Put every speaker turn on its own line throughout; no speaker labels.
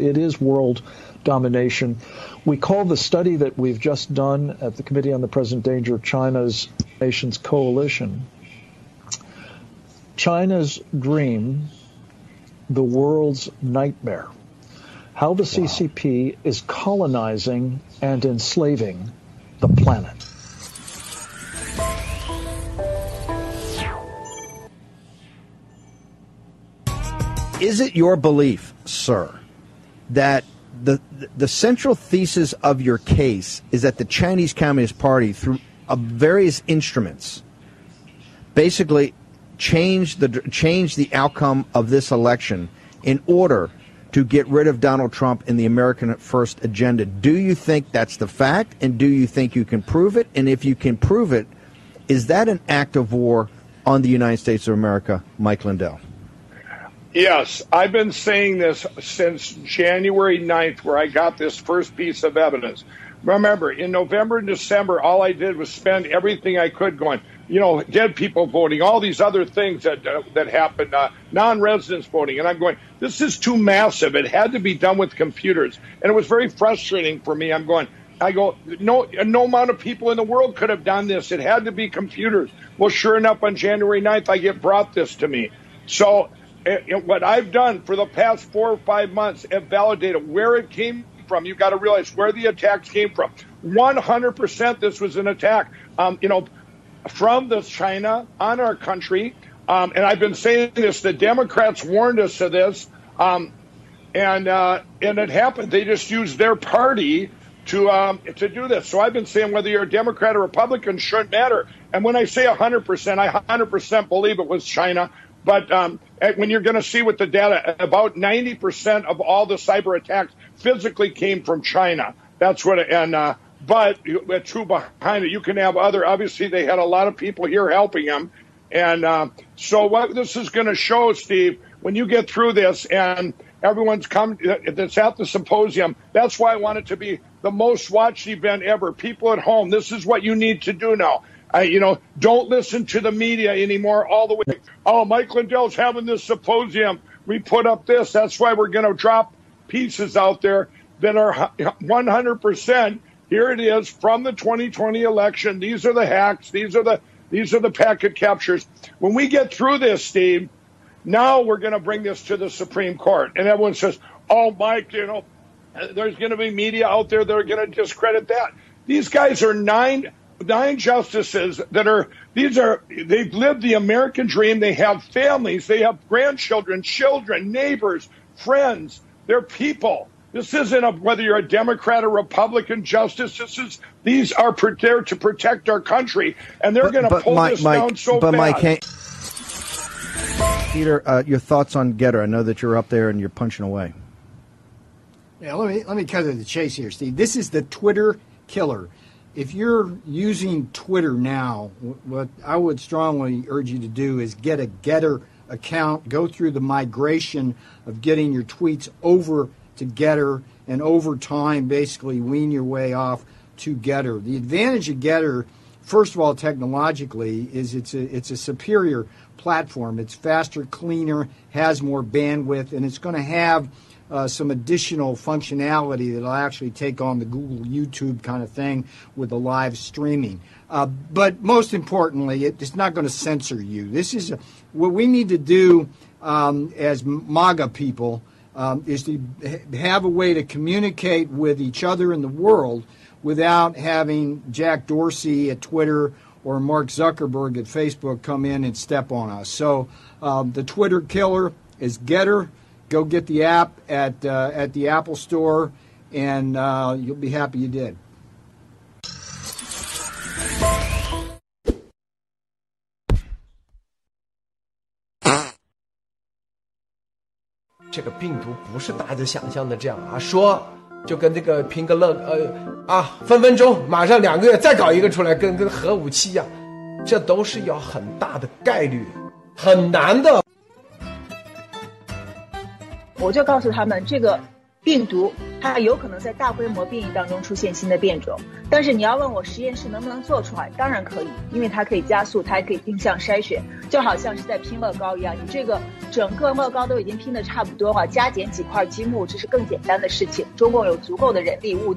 It is world domination. We call the study that we've just done at the Committee on the Present Danger China's Nations Coalition China's Dream, the World's Nightmare. How the CCP wow. is colonizing and enslaving the planet.
Is it your belief, sir, that the the central thesis of your case is that the Chinese Communist Party, through various instruments, basically changed the changed the outcome of this election in order to get rid of Donald Trump in the American First agenda. Do you think that's the fact, and do you think you can prove it? And if you can prove it, is that an act of war on the United States of America, Mike Lindell?
Yes, I've been saying this since January 9th, where I got this first piece of evidence. Remember, in November and December, all I did was spend everything I could going, you know, dead people voting, all these other things that uh, that happened, uh, non-residents voting, and I'm going, this is too massive. It had to be done with computers, and it was very frustrating for me. I'm going, I go, no, no amount of people in the world could have done this. It had to be computers. Well, sure enough, on January 9th, I get brought this to me. So it, what I've done for the past four or five months have validated where it came from. You've got to realize where the attacks came from. 100% this was an attack, um, you know, from the China on our country. Um, and I've been saying this, the Democrats warned us of this. Um, and, uh, and it happened. They just used their party to, um, to do this. So I've been saying whether you're a Democrat or Republican shouldn't matter. And when I say 100%, I 100% believe it was China. But um, when you're going to see with the data, about 90% of all the cyber attacks physically came from China. That's what, and uh, but true behind it, you can have other. Obviously, they had a lot of people here helping them, and uh, so what this is going to show, Steve, when you get through this and everyone's come that's at the symposium. That's why I want it to be the most watched event ever. People at home, this is what you need to do now. I, you know, don't listen to the media anymore all the way. Oh, Mike Lindell's having this symposium. We put up this. That's why we're going to drop pieces out there that are 100%. Here it is from the 2020 election. These are the hacks. These are the these are the packet captures. When we get through this, Steve, now we're going to bring this to the Supreme Court, and everyone says, "Oh, Mike, you know, uh, there's going to be media out there that are going to discredit that." These guys are nine nine justices that are these are they've lived the American dream. They have families, they have grandchildren, children, neighbors, friends. They're people. This isn't a, whether you're a Democrat or Republican justice. This is these are there to protect our country, and they're going to pull Mike, this Mike, down so
but
bad.
Mike, Peter, uh, your thoughts on Gettr? I know that you're up there and you're punching away.
Yeah, let me let me cut to the chase here, Steve. This is the Twitter killer if you're using Twitter now, what I would strongly urge you to do is get a Getter account, go through the migration of getting your tweets over to Getter, and over time, basically wean your way off to Getter. The advantage of Getter, first of all, technologically, is it's a it's a superior platform. It's faster, cleaner, has more bandwidth, and it's going to have uh, some additional functionality that'll actually take on the Google YouTube kind of thing with the live streaming. Uh, but most importantly, it, it's not going to censor you. This is a, what we need to do um, as MAGA people um, is to have a way to communicate with each other in the world without having Jack Dorsey at Twitter or Mark Zuckerberg at Facebook come in and step on us. So um, the Twitter killer is Gettr. Go get the app at uh, at the Apple Store, and you'll be happy you did.
这个病毒不是大家想象的这样啊，说就跟这个拼个乐呃啊，分分钟马上两个月再搞一个出来，跟跟核武器一样，这都是要很大的概率，很难的。
我就告诉他们，这个病毒它有可能在大规模变异当中出现新的变种。但是你要问我实验室能不能做出来，当然可以，因为它可以加速，它还可以定向筛选，就好像是在拼乐高一样。你这个整个乐高都已经拼的差不多了，加减几块积木这是更简单的事情。中共有足够的人力物。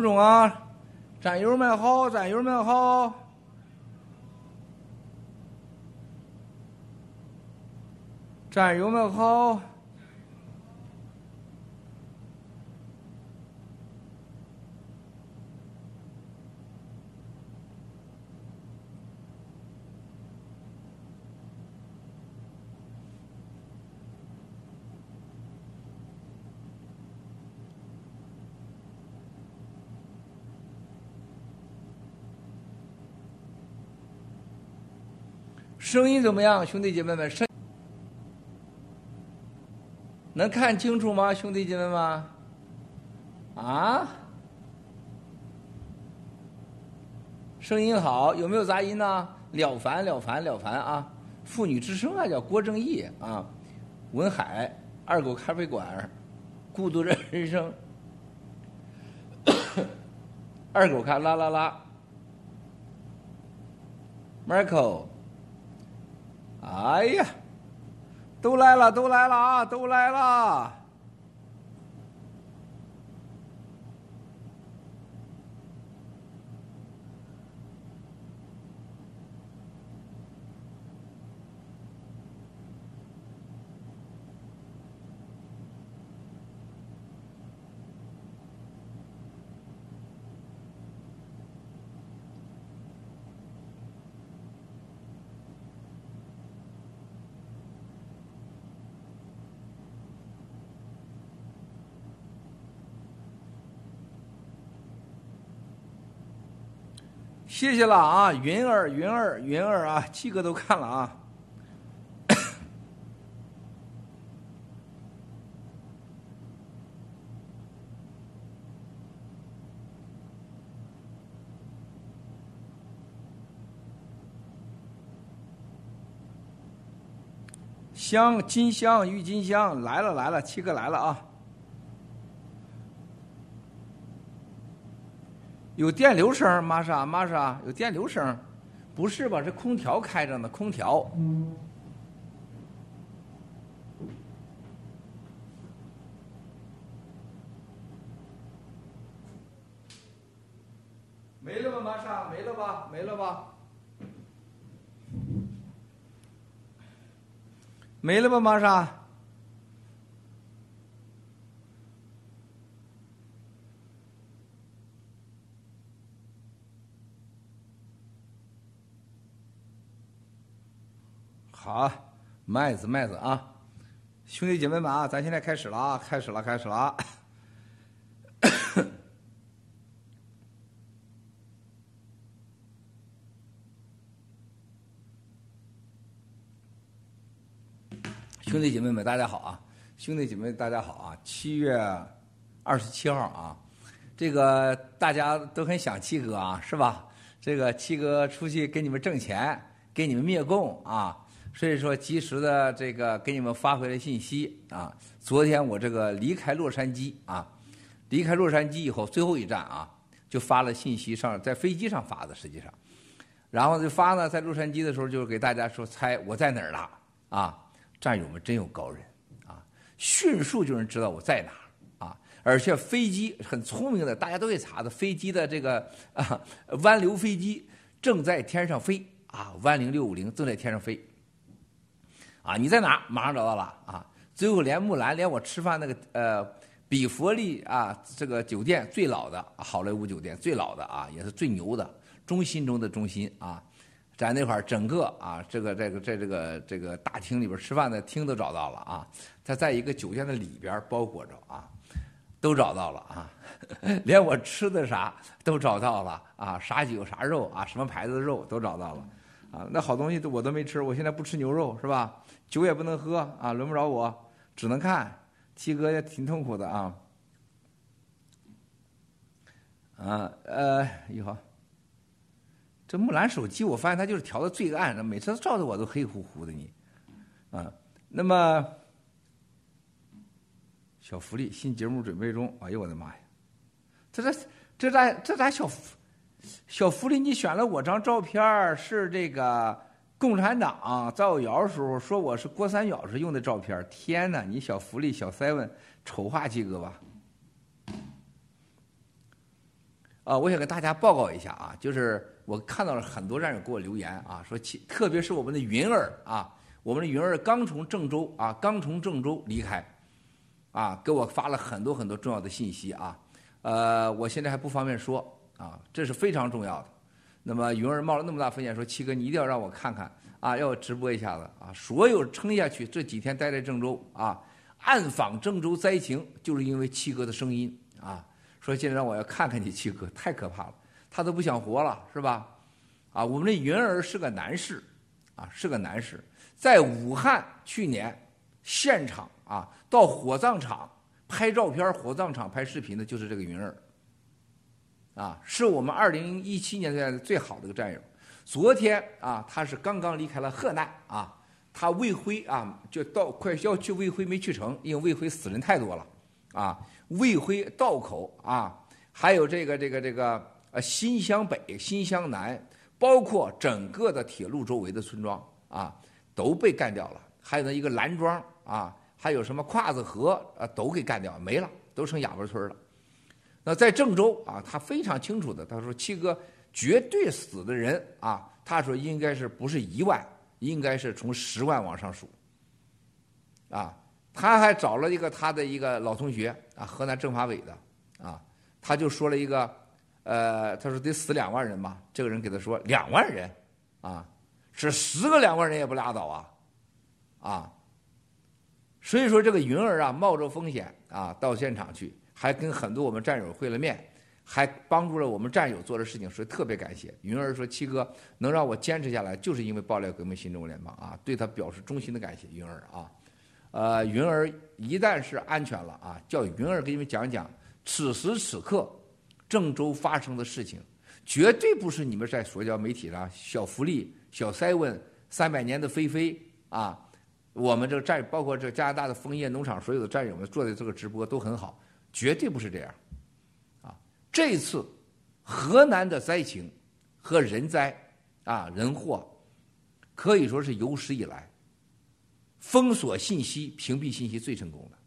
中啊？战友们好，战友们好。战友们好。声音怎么样，兄弟姐妹们？声能看清楚吗，兄弟姐妹们？啊？声音好，有没有杂音呢？了凡了凡了凡啊！妇女之声啊，叫郭正义啊，文海二狗咖啡馆，孤独的人生，二狗咖啦啦啦，Marco。哎呀，都来了，都来了啊，都来了！谢谢了啊云儿云儿云儿啊七哥都看了啊。香金香郁金香来了来了七哥来了啊。有电流声，玛莎玛莎有电流声，不是吧？这空调开着呢，空调。没了吧，玛莎？没了吧？没了吧？没了吧，玛莎？好，麦子麦子啊，兄弟姐妹们啊，咱现在开始了啊，开始了，开始了啊！兄弟姐妹们，大家好啊！兄弟姐妹，大家好啊！七月二十七号啊，这个大家都很想七哥啊，是吧？这个七哥出去给你们挣钱，给你们灭共啊，所以说及时的这个给你们发回来信息啊。昨天我这个离开洛杉矶啊，离开洛杉矶以后最后一站啊，就发了信息上，在飞机上发的，实际上，然后就发呢，在洛杉矶的时候就是给大家说猜我在哪儿了啊。战友们真有高人啊！迅速就能知道我在哪儿啊！而且飞机很聪明的，大家都会查的。飞机的这个啊，湾流飞机正在天上飞啊，湾零六五零正在天上飞啊！你在哪？马上找到了啊！最后连木兰连我吃饭那个呃比佛利啊这个酒店最老的好莱坞酒店最老的啊也是最牛的中心中的中心啊。在那块儿，整个啊，这个这个在这个这个大厅里边吃饭的厅都找到了啊。他在一个酒店的里边包裹着啊，都找到了啊。连我吃的啥都找到了啊，啥酒啥肉啊，什么牌子的肉都找到了啊。那好东西都我都没吃，我现在不吃牛肉是吧？酒也不能喝啊，轮不着我，只能看。七哥也挺痛苦的啊。啊呃，你好。这木兰手机，我发现它就是调的最暗，每次照的我都黑乎乎的。你，啊，那么小福利新节目准备中。哎呦我的妈呀！这这这咋这咋小福小福利？你选了我张照片是这个共产党造谣时候说我是郭三角时用的照片。天哪！你小福利小 seven 丑化鸡哥吧？啊，我想给大家报告一下啊，就是我看到了很多战友给我留言啊，说特别是我们的云儿啊，我们的云儿刚从郑州啊，刚从郑州离开，啊，给我发了很多很多重要的信息啊，呃，我现在还不方便说啊，这是非常重要的。那么云儿冒了那么大风险说，七哥你一定要让我看看啊，要直播一下子啊，所有撑下去这几天待在郑州啊，暗访郑州灾情，就是因为七哥的声音啊。说现在让我要看看你七哥，太可怕了，他都不想活了，是吧？啊，我们的云儿是个男士，啊，是个男士，在武汉去年现场啊，到火葬场拍照片、火葬场拍视频的，就是这个云儿，啊，是我们二零一七年的最好的一个战友。昨天啊，他是刚刚离开了河南啊，他魏辉啊，就到快要去魏辉没去成，因为魏辉死人太多了，啊。魏辉道口啊，还有这个这个这个呃新乡北、新乡南，包括整个的铁路周围的村庄啊，都被干掉了。还有那一个兰庄啊，还有什么胯子河啊，都给干掉没了，都成哑巴村了。在郑州啊，他非常清楚的，他说七哥绝对死的人啊，他说应该是不是一万，应该是从十万往上数啊。他还找了一个他的一个老同学啊，河南政法委的啊，他就说了一个，呃，他说得死两万人嘛。这个人给他说两万人，啊，是十个两万人也不拉倒啊，啊，所以说这个云儿啊，冒着风险啊到现场去，还跟很多我们战友会了面，还帮助了我们战友做的事情，所以特别感谢云儿。说七哥能让我坚持下来，就是因为爆料革命新中国联邦啊，对他表示衷心的感谢，云儿啊。呃，云儿一旦是安全了啊，叫云儿给你们讲讲此时此刻郑州发生的事情，绝对不是你们在社交媒体上小福利、小 seven、三百年的菲菲啊，我们这个战，包括这加拿大的枫叶农场所有的战友们做的这个直播都很好，绝对不是这样。啊，这次河南的灾情和人灾啊人祸，可以说是有史以来封锁信息、屏蔽信息最成功的。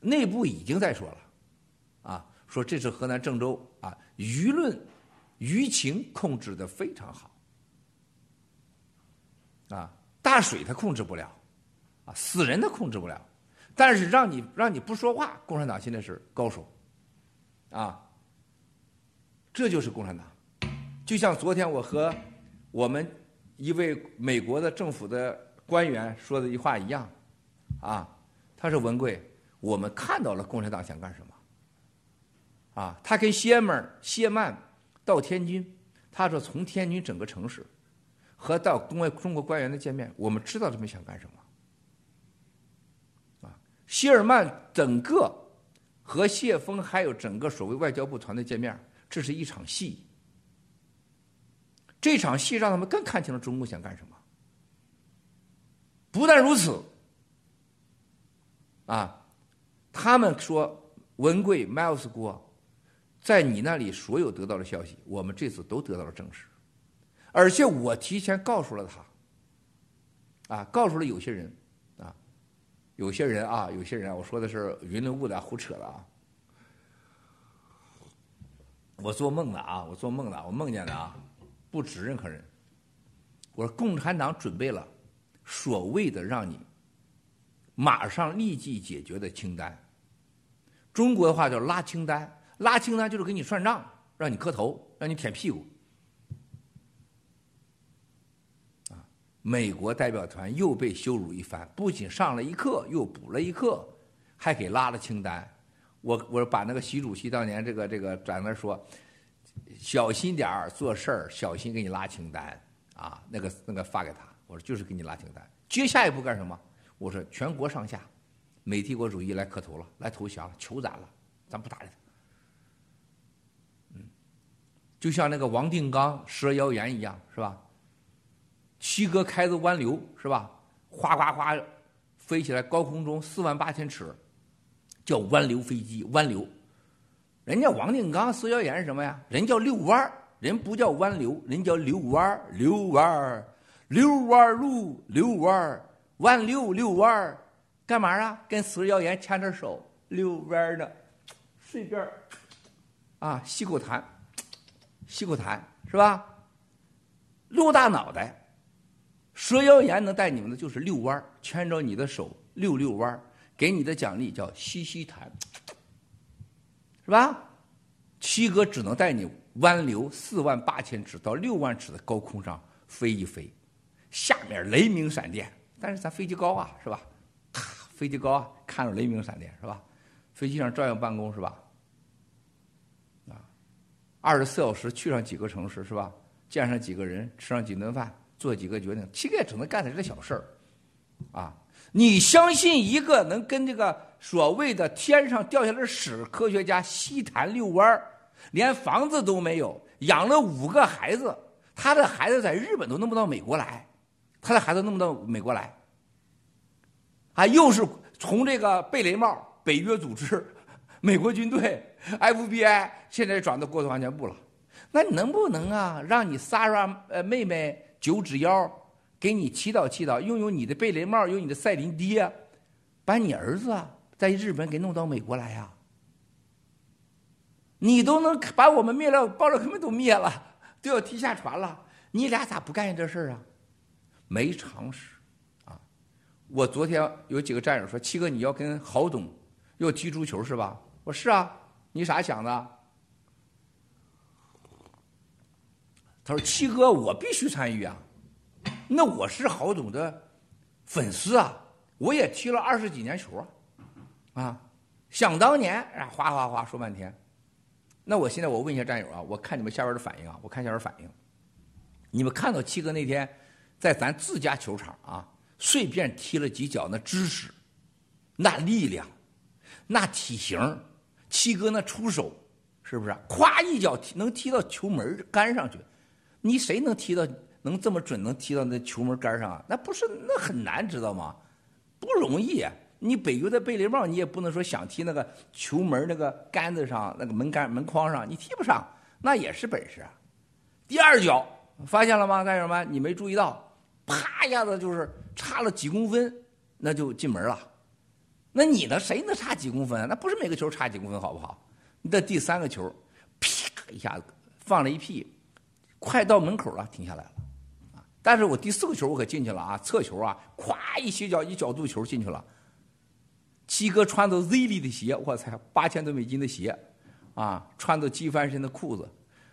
内部已经在说了，啊，说这次河南郑州啊，舆论舆情控制的非常好，啊，大水他控制不了，啊，死人他控制不了，但是让你让你不说话，共产党现在是高手，啊，这就是共产党。就像昨天我和我们一位美国的政府的官员说的一句话一样，啊，他说文贵。我们看到了共产党想干什么，啊，他跟谢曼谢曼到天津，他说从天津整个城市和到中外中国官员的见面，我们知道他们想干什么，谢尔曼整个和谢峰还有整个所谓外交部团队见面，这是一场戏，这场戏让他们更看清了中共想干什么，不但如此，啊。他们说文贵 Miles 郭，在你那里所有得到的消息，我们这次都得到了证实，而且我提前告诉了他，啊，告诉了有些人，有些人啊，有些人，我说的是云里雾的胡扯的啊，我做梦的啊，我做梦的，我梦见的啊，不止任何人，我说共产党准备了所谓的让你马上立即解决的清单。中国的话叫拉清单，拉清单就是给你算账，让你磕头，让你舔屁股。美国代表团又被羞辱一番，不仅上了一课，又补了一课，还给拉了清单。我我把那个习主席当年这个这个在那说，小心点儿做事儿，小心给你拉清单啊，那个那个发给他，我说就是给你拉清单。接下一步干什么？我说全国上下。美帝国主义来磕头了，来投降了，求咱了，咱不搭理他。嗯，就像那个王定刚蛇妖言一样，是吧？七哥开的湾流，是吧？哗哗哗飞起来，高空中四万八千尺，叫湾流飞机，湾流。人家王定刚蛇妖言是什么呀？人叫遛弯人不叫湾流，人叫遛弯遛弯儿遛弯儿路，遛弯儿弯溜遛弯儿干嘛啊？跟死妖言牵着手遛弯儿呢，随便儿啊，吸口痰，吸口痰是吧？露大脑袋，蛇妖言能带你们的就是遛弯牵着你的手溜溜弯给你的奖励叫吸吸痰，是吧？七哥只能带你弯流四万八千尺到六万尺的高空上飞一飞，下面雷鸣闪电，但是咱飞机高啊，是吧？飞机高啊，看着雷鸣闪电是吧？飞机上照样办公是吧？啊，二十四小时去上几个城市是吧？见上几个人，吃上几顿饭，做几个决定，七哥只能干点这小事儿，啊！你相信一个能跟这个所谓的天上掉下来的屎科学家西谈遛弯儿，连房子都没有，养了五个孩子，他的孩子在日本都弄不到美国来，他的孩子弄不到美国来。啊，又是从这个贝雷帽、北约组织、美国军队、FBI，现在转到国土安全部了。那你能不能啊，让你 Sarah 呃妹妹九指妖给你祈祷祈祷，拥有你的贝雷帽，有你的赛琳爹，把你儿子在日本给弄到美国来呀？你都能把我们灭了，包了他们都灭了，都要踢下船了，你俩咋不干这事儿啊？没常识啊。我昨天有几个战友说：“七哥，你要跟郝董要踢足球是吧？”我说：“是啊，你啥想的？”他说：“七哥，我必须参与啊！那我是郝总的粉丝啊，我也踢了二十几年球啊，啊，想当年啊，哗哗哗说半天。那我现在我问一下战友啊，我看你们下边的反应啊，我看下边反应，你们看到七哥那天在咱自家球场啊？”随便踢了几脚，那姿势，那力量，那体型，七哥那出手，是不是？咵一脚踢能踢到球门杆上去，你谁能踢到能这么准，能踢到那球门杆上啊？那不是那很难，知道吗？不容易。你北邮的贝雷帽，你也不能说想踢那个球门那个杆子上那个门杆门框上，你踢不上，那也是本事。第二脚发现了吗？干什么？你没注意到，啪一下子就是差了几公分，那就进门了。那你呢？谁能差几公分？那不是每个球差几公分，好不好？你的第三个球，啪一下子放了一屁，快到门口了，停下来了。啊！但是我第四个球我可进去了啊，侧球啊，咵一斜角一角度球进去了。七哥穿着 Z 里的鞋，我操，八千多美金的鞋，啊，穿着机翻身的裤子，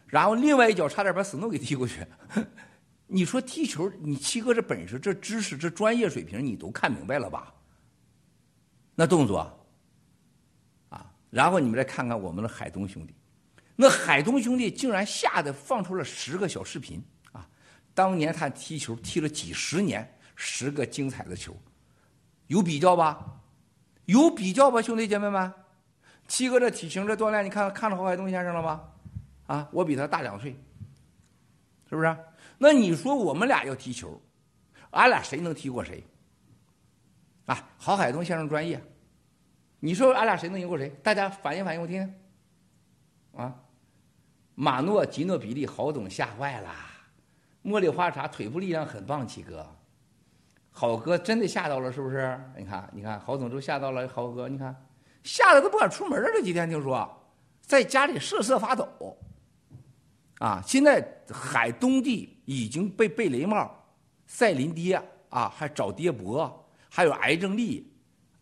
然后另外一脚差点把死诺给踢过去。你说踢球，你七哥这本事、这知识、这专业水平，你都看明白了吧？那动作，啊，然后你们再看看我们的海东兄弟，那海东兄弟竟然吓得放出了十个小视频啊！当年他踢球踢了几十年，十个精彩的球，有比较吧？有比较吧，兄弟姐妹们，七哥这体型这锻炼，你看看着郝海东先生了吗？啊，我比他大两岁，是不是？那你说我们俩要踢球，俺俩谁能踢过谁？啊，郝海东先生专业，你说俺俩谁能赢过谁？大家反应反应，我听听。啊，马诺、吉诺比利，郝总吓坏了。茉莉花茶腿部力量很棒，七哥。郝哥真的吓到了，是不是？你看，你看，郝总都吓到了。郝哥，你看，吓得都不敢出门了。这几天听说，在家里瑟瑟发抖。啊，现在海东地已经被贝雷帽、赛林爹啊，还找爹伯，还有癌症力、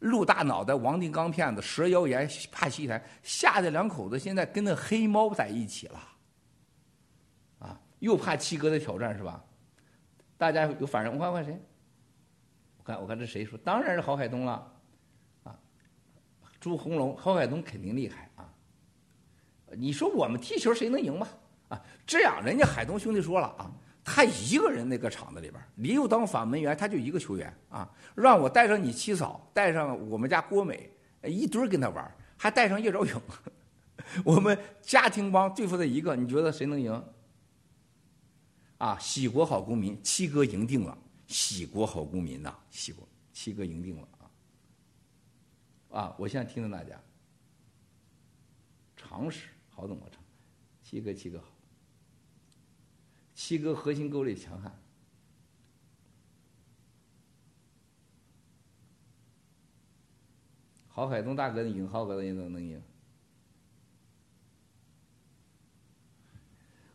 鹿大脑袋、王定刚骗子、蛇腰炎、帕西台，吓得两口子现在跟那黑猫在一起了。啊，又怕七哥的挑战是吧？大家有反应？我看看谁？我看，我看这谁说？当然是郝海东了，啊，朱红龙，郝海东肯定厉害啊。你说我们踢球谁能赢吧？啊，这样人家海东兄弟说了啊，他一个人那个场子里边，李又当法门员，他就一个球员啊，让我带上你七嫂，带上我们家郭美，一堆跟他玩，还带上叶兆勇，我们家庭帮对付他一个，你觉得谁能赢？啊，喜国好公民，七哥赢定了。喜国好公民呐，喜国七哥赢定了啊！啊，我现在听着大家，常识好怎么唱？七哥七哥好，七哥核心沟里强悍，郝海东大哥赢，郝哥的人都能赢。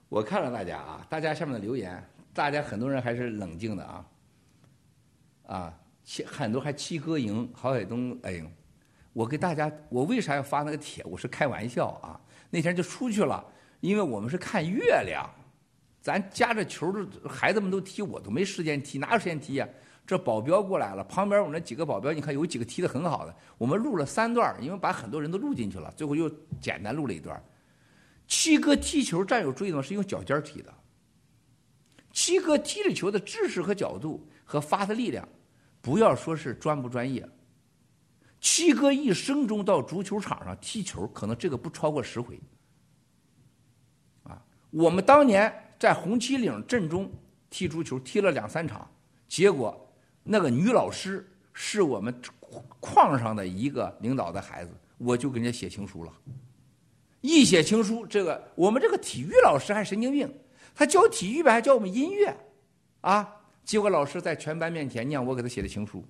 我看了大家啊，大家下面的留言，大家很多人还是冷静的啊。啊，七很多还七哥赢，郝海东哎，我给大家，我为啥要发那个帖？我是开玩笑啊。那天就出去了，因为我们是看月亮，咱夹着球孩子们都踢，我都没时间踢，哪有时间踢呀？这保镖过来了，旁边我那几个保镖，你看有几个踢的很好的，我们录了三段，因为把很多人都录进去了，最后又简单录了一段。七哥踢球战友注意到是用脚尖踢的，七哥踢着球的姿势和角度和发的力量。不要说是专不专业，七哥一生中到足球场上踢球，可能这个不超过十回。啊，我们当年在红旗岭镇中踢足球，踢了两三场，结果那个女老师是我们矿上的一个领导的孩子，我就给人家写情书了。一写情书，这个我们这个体育老师还神经病，他教体育呗，还教我们音乐，啊。结果老师在全班面前念我给他写的情书，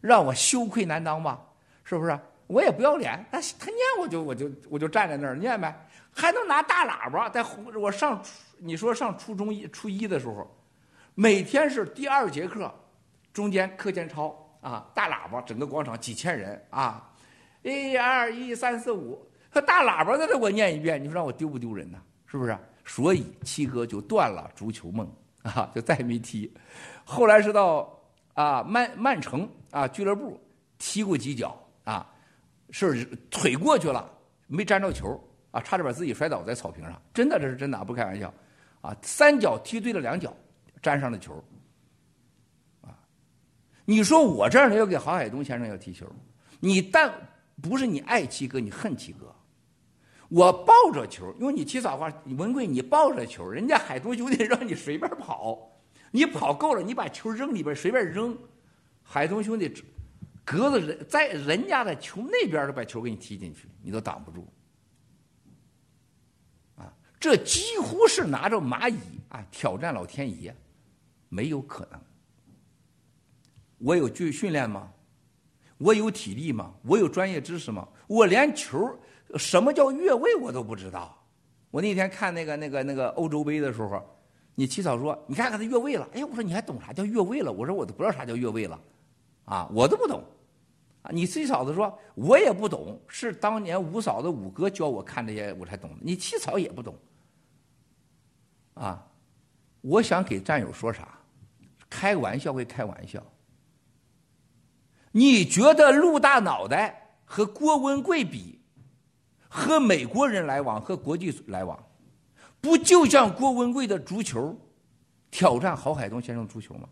让我羞愧难当吧？是不是？我也不要脸，他他念我就我就我就站在那儿念呗，还能拿大喇叭在红我上你说上初中一初一的时候，每天是第二节课，中间课间操啊，大喇叭整个广场几千人啊，一二一三四五，他大喇叭在这我念一遍，你说让我丢不丢人呢？是不是？所以七哥就断了足球梦啊，就再也没踢。后来是到啊曼曼城啊俱乐部踢过几脚啊，是腿过去了没沾着球啊，差点把自己摔倒在草坪上，真的这是真的不开玩笑啊，三脚踢对了两脚，沾上了球啊。你说我这样的要给郝海东先生要踢球，你但不是你爱七哥，你恨七哥。我抱着球，用你七嫂话，文贵你抱着球，人家海东兄弟让你随便跑。你跑够了，你把球扔里边随便扔，海东兄弟隔着人在人家的球那边都把球给你踢进去，你都挡不住。这几乎是拿着蚂蚁啊挑战老天爷，没有可能。我有去训练吗？我有体力吗？我有专业知识吗？我连球什么叫越位我都不知道。我那天看那个那个那个欧洲杯的时候，你起草说你看看他越位了，哎呀，我说你还懂啥叫越位了？我说我都不知道啥叫越位了，啊，我都不懂。啊，你七嫂子说我也不懂，是当年五嫂子五哥教我看这些我才懂。你七嫂也不懂。啊，我想给战友说啥？开玩笑归开玩笑。你觉得陆大脑袋和郭文贵比，和美国人来往和国际来往，不就像郭文贵的足球挑战郝海东先生足球吗？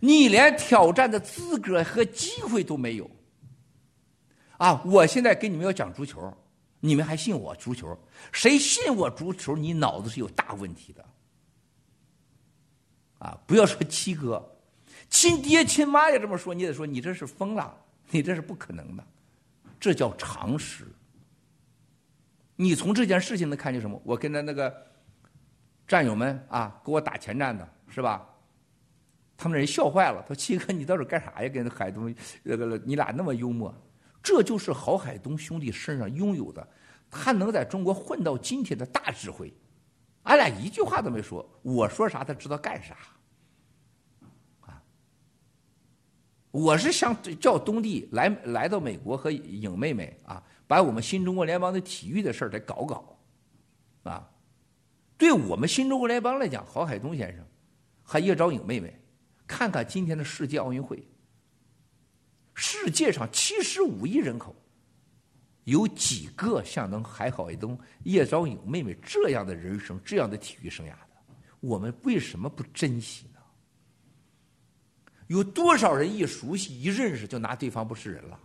你连挑战的资格和机会都没有。啊！我现在跟你们要讲足球，你们还信我足球？谁信我足球？你脑子是有大问题的。啊！不要说七哥。亲爹亲妈也这么说，你得说你这是疯了，你这是不可能的，这叫常识。你从这件事情能看见什么？我跟他那个战友们啊，给我打前站的是吧？他们人笑坏了，说：“七哥，你到底干啥呀？跟海东那个你俩那么幽默？这就是郝海东兄弟身上拥有的，他能在中国混到今天的大智慧。俺俩一句话都没说，我说啥他知道干啥。”啊我是想叫东弟来来到美国和影妹妹啊，把我们新中国联邦的体育的事儿再搞搞，啊，对我们新中国联邦来讲，郝海东先生和叶兆颖妹妹，看看今天的世界奥运会，世界上七十五亿人口，有几个像能海好一东、叶兆颖妹妹这样的人生、这样的体育生涯的？我们为什么不珍惜呢？有多少人一熟悉一认识就拿对方不是人了，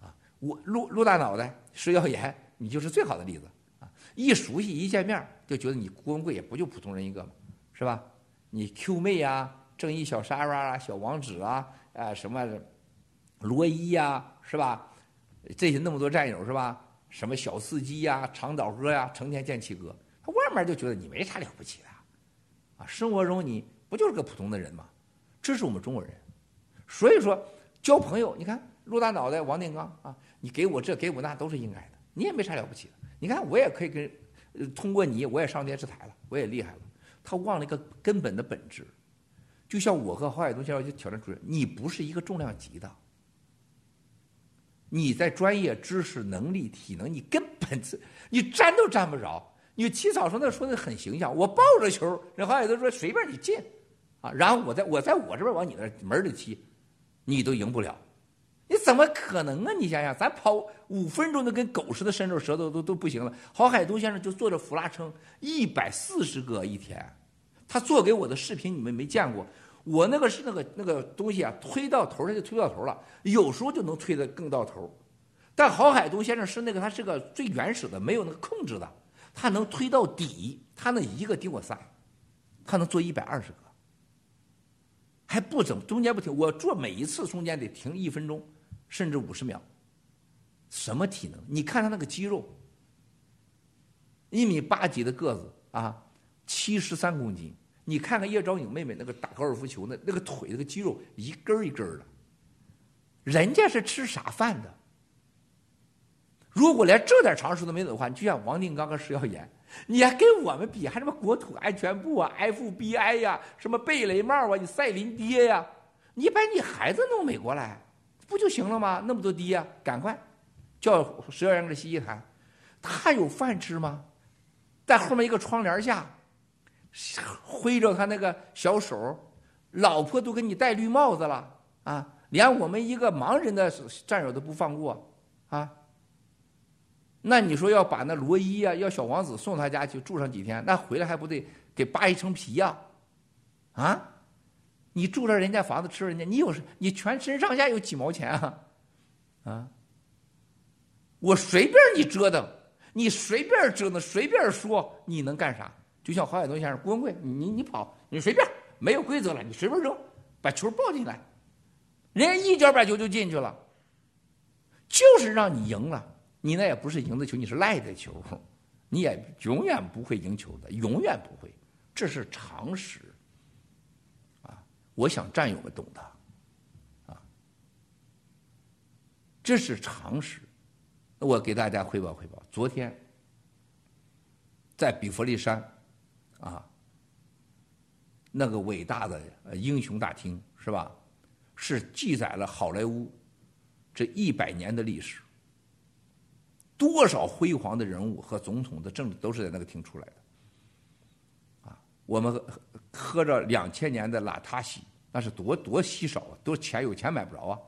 啊！我陆陆大脑袋石耀岩，你就是最好的例子啊！一熟悉一见面就觉得你郭文贵也不就普通人一个嘛，是吧？你 Q 妹啊，正义小莎拉啊，小王子啊，啊什么罗伊呀，是吧？这些那么多战友是吧？什么小司机呀，长岛哥呀，成天见七哥，他外面就觉得你没啥了不起的，啊！生活中你不就是个普通的人吗？这是我们中国人，所以说交朋友，你看陆大脑袋王定刚啊，你给我这给我那都是应该的，你也没啥了不起的。你看我也可以跟，通过你我也上电视台了，我也厉害了。他忘了一个根本的本质，就像我和郝海东先生去挑战主任，你不是一个重量级的，你在专业知识、能力、体能，你根本你沾都沾不着。你起草说那说的很形象，我抱着球，人郝海东说随便你进。啊，然后我在我在我这边往你那门里踢，你都赢不了，你怎么可能啊？你想想，咱跑五分钟都跟狗似的，伸着舌头都都不行了。郝海东先生就坐着俯拉撑一百四十个一天，他做给我的视频你们没见过。我那个是那个那个东西啊，推到头他就推到头了，有时候就能推得更到头。但郝海东先生是那个他是个最原始的，没有那个控制的，他能推到底，他那一个顶我仨，他能做一百二十个。还不整，中间不停。我做每一次中间得停一分钟，甚至五十秒。什么体能？你看他那个肌肉，一米八几的个子啊，七十三公斤。你看看叶昭颖妹妹那个打高尔夫球那那个腿那个肌肉一根一根的，人家是吃啥饭的？如果连这点常识都没有的话，就像王定刚和石耀岩。你还跟我们比，还什么国土安全部啊、FBI 呀、什么贝雷帽啊、你赛林爹呀？你把你孩子弄美国来，不就行了吗？那么多爹呀，赶快叫石耀元给洗洗谈。他有饭吃吗？在后面一个窗帘下，挥着他那个小手，老婆都给你戴绿帽子了啊！连我们一个盲人的战友都不放过啊！那你说要把那罗伊啊，要小王子送他家去住上几天，那回来还不得给扒一层皮呀？啊，你住了人家房子，吃人家，你有你全身上下有几毛钱啊？啊，我随便你折腾，你随便折腾，随便说，你能干啥？就像郝海东先生，郭文贵，你你跑，你随便，没有规则了，你随便扔，把球抱进来，人家一脚把球就进去了，就是让你赢了，你那也不是赢的球，你是赖的球，你也永远不会赢球的，永远不会，这是常识。啊，我想战友们懂的，啊，这是常识。我给大家汇报汇报，昨天在比弗利山。啊，那个伟大的英雄大厅是吧？是记载了好莱坞这一百年的历史，多少辉煌的人物和总统的政治都是在那个厅出来的。啊，我们喝着两千年的拉塔西，那是多多稀少啊，多钱有钱买不着啊。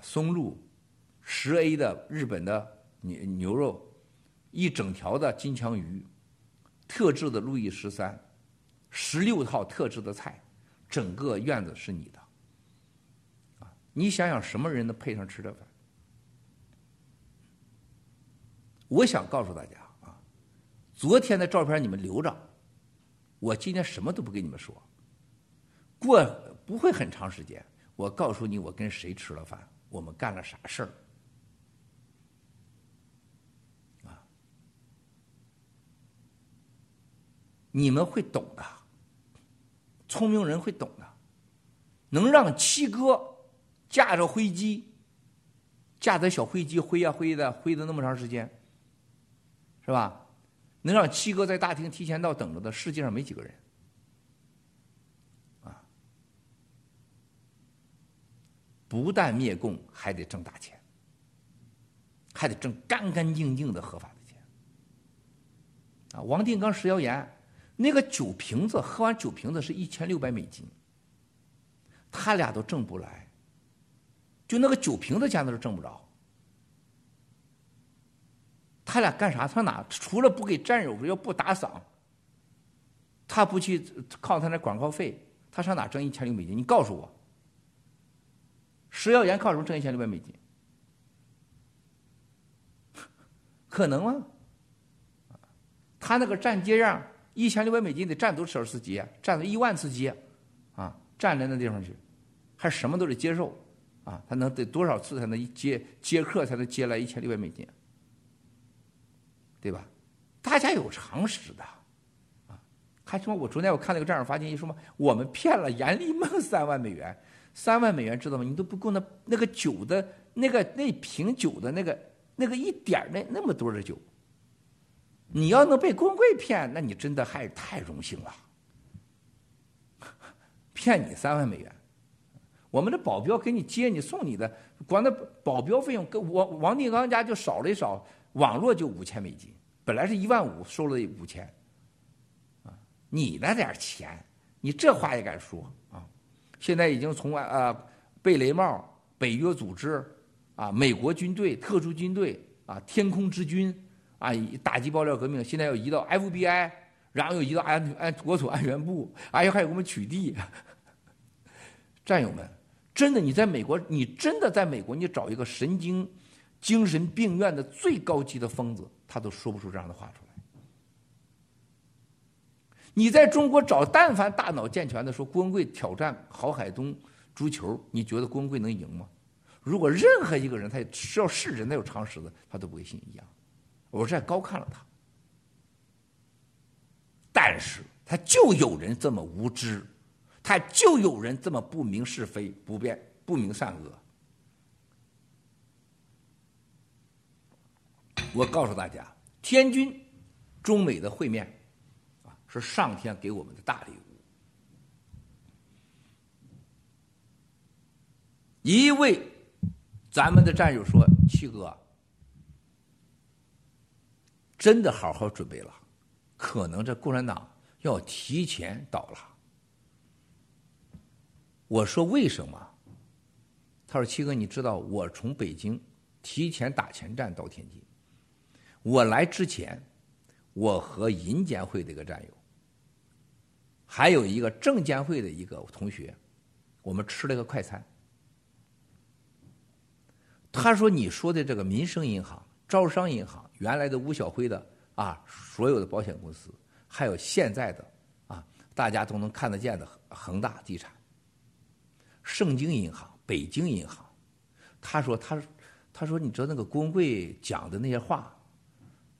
松露，十 A 的日本的牛牛肉，一整条的金枪鱼。特制的路易十三，十六套特制的菜，整个院子是你的。啊，你想想什么人能配上吃这饭？我想告诉大家啊，昨天的照片你们留着，我今天什么都不跟你们说。过不会很长时间，我告诉你我跟谁吃了饭，我们干了啥事儿。你们会懂的，聪明人会懂的，能让七哥驾着飞机，驾着小飞机飞呀飞的，飞的那么长时间，是吧？能让七哥在大厅提前到等着的，世界上没几个人，啊！不但灭共，还得挣大钱，还得挣干干净净的合法的钱，啊！王定刚、石耀岩。那个酒瓶子喝完酒瓶子是一千六百美金，他俩都挣不来，就那个酒瓶子钱都挣不着。他俩干啥？他哪除了不给战友要不打赏，他不去靠他那广告费，他上哪挣一千六美金？你告诉我，石耀岩靠什么挣一千六百美金？可能吗？他那个站街上。一千六百美金得站多少次机？站了一万次机，啊，站在那地方去，还什么都得接受，啊，他能得多少次才能接接客才能接来一千六百美金，对吧？大家有常识的，啊，还什么？我昨天我看那个战友发信息说嘛，我们骗了严立梦三万美元，三万美元知道吗？你都不够那那个酒的那个那瓶酒的那个那个一点那那么多的酒。你要能被公贵骗，那你真的还太荣幸了。骗你三万美元，我们的保镖给你接你送你的，光那保镖费用，跟王王定刚家就少了一少，网络就五千美金，本来是一万五，收了五千。啊，你那点钱，你这话也敢说啊？现在已经从啊贝雷帽、北约组织啊、美国军队、特殊军队啊、天空之军。啊！打击爆料革命，现在要移到 FBI，然后又移到安安国土安全部，哎呀，还有我们取缔。战友们，真的，你在美国，你真的在美国，你找一个神经精神病院的最高级的疯子，他都说不出这样的话出来。你在中国找，但凡大脑健全的，说郭文贵挑战郝海东足球，你觉得郭文贵能赢吗？如果任何一个人，他只要是人，他有常识的，他都不会信一样。我是在高看了他，但是他就有人这么无知，他就有人这么不明是非、不辨不明善恶。我告诉大家，天津中美的会面啊，是上天给我们的大礼物。一位咱们的战友说：“七哥。”真的好好准备了，可能这共产党要提前倒了。我说为什么？他说：“七哥，你知道我从北京提前打前站到天津，我来之前，我和银监会的一个战友，还有一个证监会的一个同学，我们吃了个快餐。他说：‘你说的这个民生银行。’”招商银行原来的吴晓辉的啊，所有的保险公司还有现在的啊，大家都能看得见的恒大地产、盛京银行、北京银行。他说：“他他说，你知道那个郭文贵讲的那些话，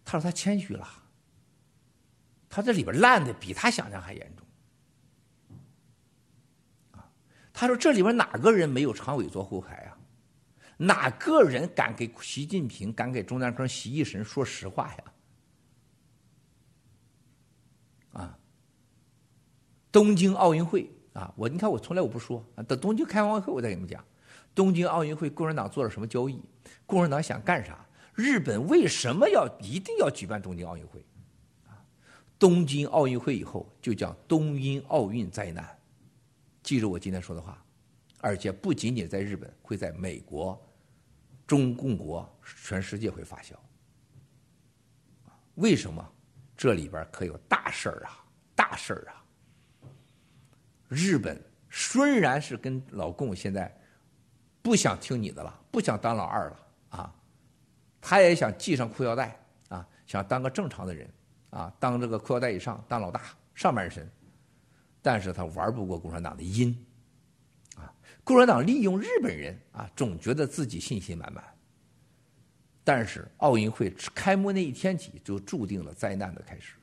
他说他谦虚了。他这里边烂的比他想象还严重。啊，他说这里边哪个人没有常委做后台啊？哪个人敢给习近平、敢给中南坑习一神说实话呀？啊，东京奥运会啊，我你看我从来我不说啊，等东京开完会我再给你们讲。”东京奥运会，共产党做了什么交易？共产党想干啥？日本为什么要一定要举办东京奥运会？啊，东京奥运会以后就叫东京奥运灾难。记住我今天说的话，而且不仅仅在日本，会在美国、中共国、全世界会发酵。为什么？这里边可有大事儿啊！大事儿啊！日本虽然是跟老共现在。不想听你的了，不想当老二了啊！他也想系上裤腰带啊，想当个正常的人啊，当这个裤腰带以上当老大上半身，但是他玩不过共产党的阴！共产党利用日本人啊，总觉得自己信心满满，但是奥运会开幕那一天起就注定了灾难的开始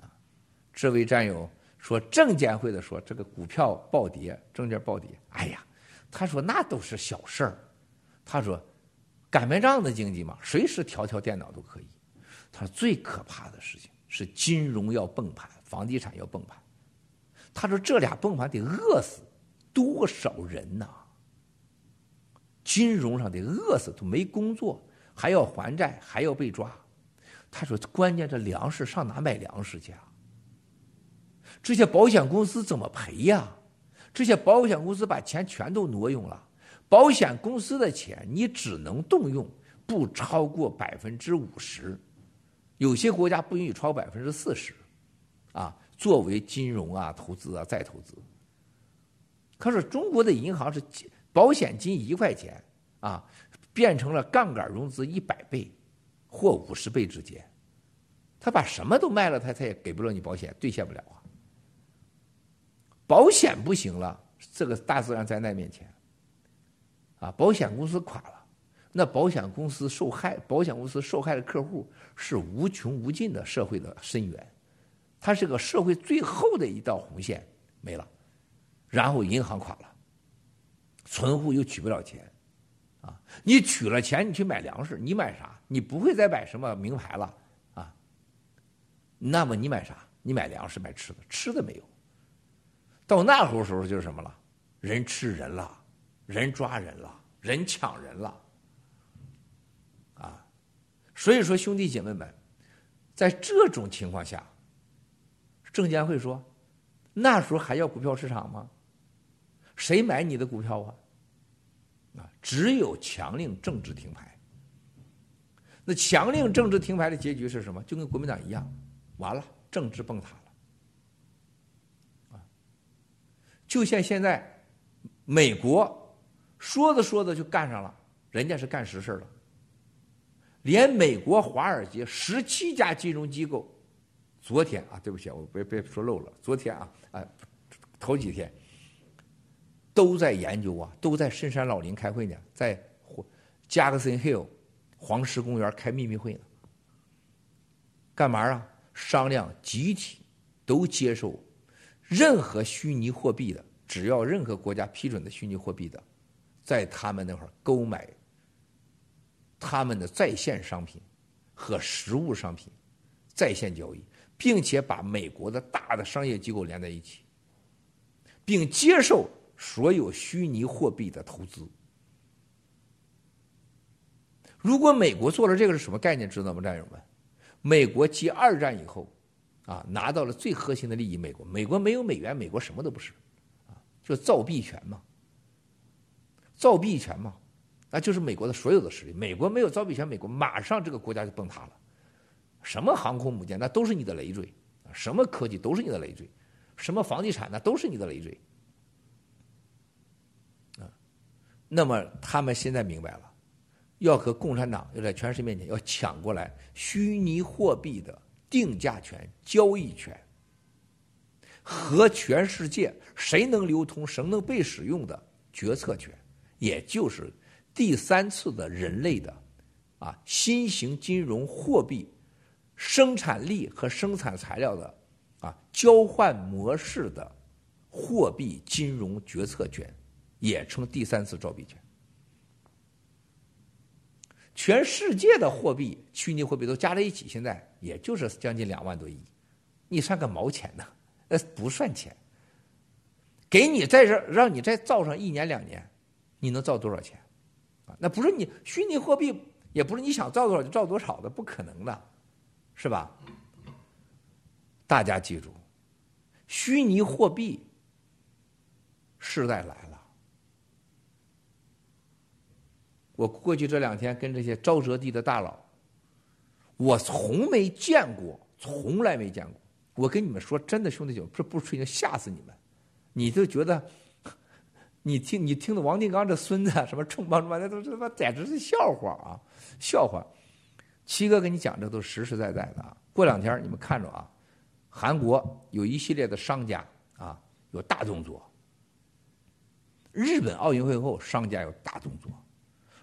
啊！这位战友说，证监会的说这个股票暴跌，证券暴跌，哎呀！他说：“那都是小事儿。”他说：“擀面杖的经济嘛，随时调调电脑都可以。”他说：“最可怕的事情是金融要崩盘，房地产要崩盘。”他说：“这俩崩盘得饿死多少人呐？金融上得饿死，都没工作，还要还债，还要被抓。”他说：“关键这粮食上哪买粮食去啊？这些保险公司怎么赔呀？”这些保险公司把钱全都挪用了，保险公司的钱你只能动用不超过百分之五十，有些国家不允许超百分之四十，啊，作为金融啊、投资啊、再投资。可是中国的银行是保险金一块钱啊，变成了杠杆融资一百倍或五十倍之间，他把什么都卖了，他他也给不了你保险，兑现不了啊。保险不行了，这个大自然灾难面前，啊，保险公司垮了，那保险公司受害，保险公司受害的客户是无穷无尽的社会的深渊，它是个社会最后的一道红线没了，然后银行垮了，存户又取不了钱，啊，你取了钱，你去买粮食，你买啥？你不会再买什么名牌了啊？那么你买啥？你买粮食，买吃的，吃的没有。到那时候时候就是什么了？人吃人了，人抓人了，人抢人了，啊！所以说兄弟姐妹们，在这种情况下，证监会说，那时候还要股票市场吗？谁买你的股票啊？啊，只有强令政治停牌。那强令政治停牌的结局是什么？就跟国民党一样，完了，政治崩塌了。啊。就像现在，美国说着说着就干上了，人家是干实事了。连美国华尔街十七家金融机构，昨天啊，对不起，我别别说漏了，昨天啊，啊，头几天都在研究啊，都在深山老林开会呢，在加克森 Hill 黄石公园开秘密会呢，干嘛啊？商量集体都接受。任何虚拟货币的，只要任何国家批准的虚拟货币的，在他们那块购买他们的在线商品和实物商品在线交易，并且把美国的大的商业机构连在一起，并接受所有虚拟货币的投资。如果美国做了这个是什么概念？知道吗，战友们？美国继二战以后。啊，拿到了最核心的利益。美国，美国没有美元，美国什么都不是，啊，就造币权嘛，造币权嘛，那就是美国的所有的实力。美国没有造币权，美国马上这个国家就崩塌了。什么航空母舰，那都是你的累赘；什么科技都是你的累赘；什么房地产，那都是你的累赘。啊，那么他们现在明白了，要和共产党要在全世界面前要抢过来虚拟货币的。定价权、交易权和全世界谁能流通、谁能被使用的决策权，也就是第三次的人类的啊新型金融货币生产力和生产材料的啊交换模式的货币金融决策权，也称第三次造币权。全世界的货币，虚拟货币都加在一起，现在也就是将近两万多亿，你算个毛钱呢？那不算钱。给你在这让你再造上一年两年，你能造多少钱？啊，那不是你虚拟货币，也不是你想造多少就造多少的，不可能的，是吧？大家记住，虚拟货币时代来了。我过去这两天跟这些沼泽地的大佬，我从没见过，从来没见过。我跟你们说真的，兄弟们，这不吹牛，吓死你们！你就觉得，你听你听的王定刚这孙子什么重磅什么，那都他妈简直是笑话啊，笑话！七哥跟你讲，这都实实在在的啊。过两天你们看着啊，韩国有一系列的商家啊有大动作，日本奥运会后商家有大动作。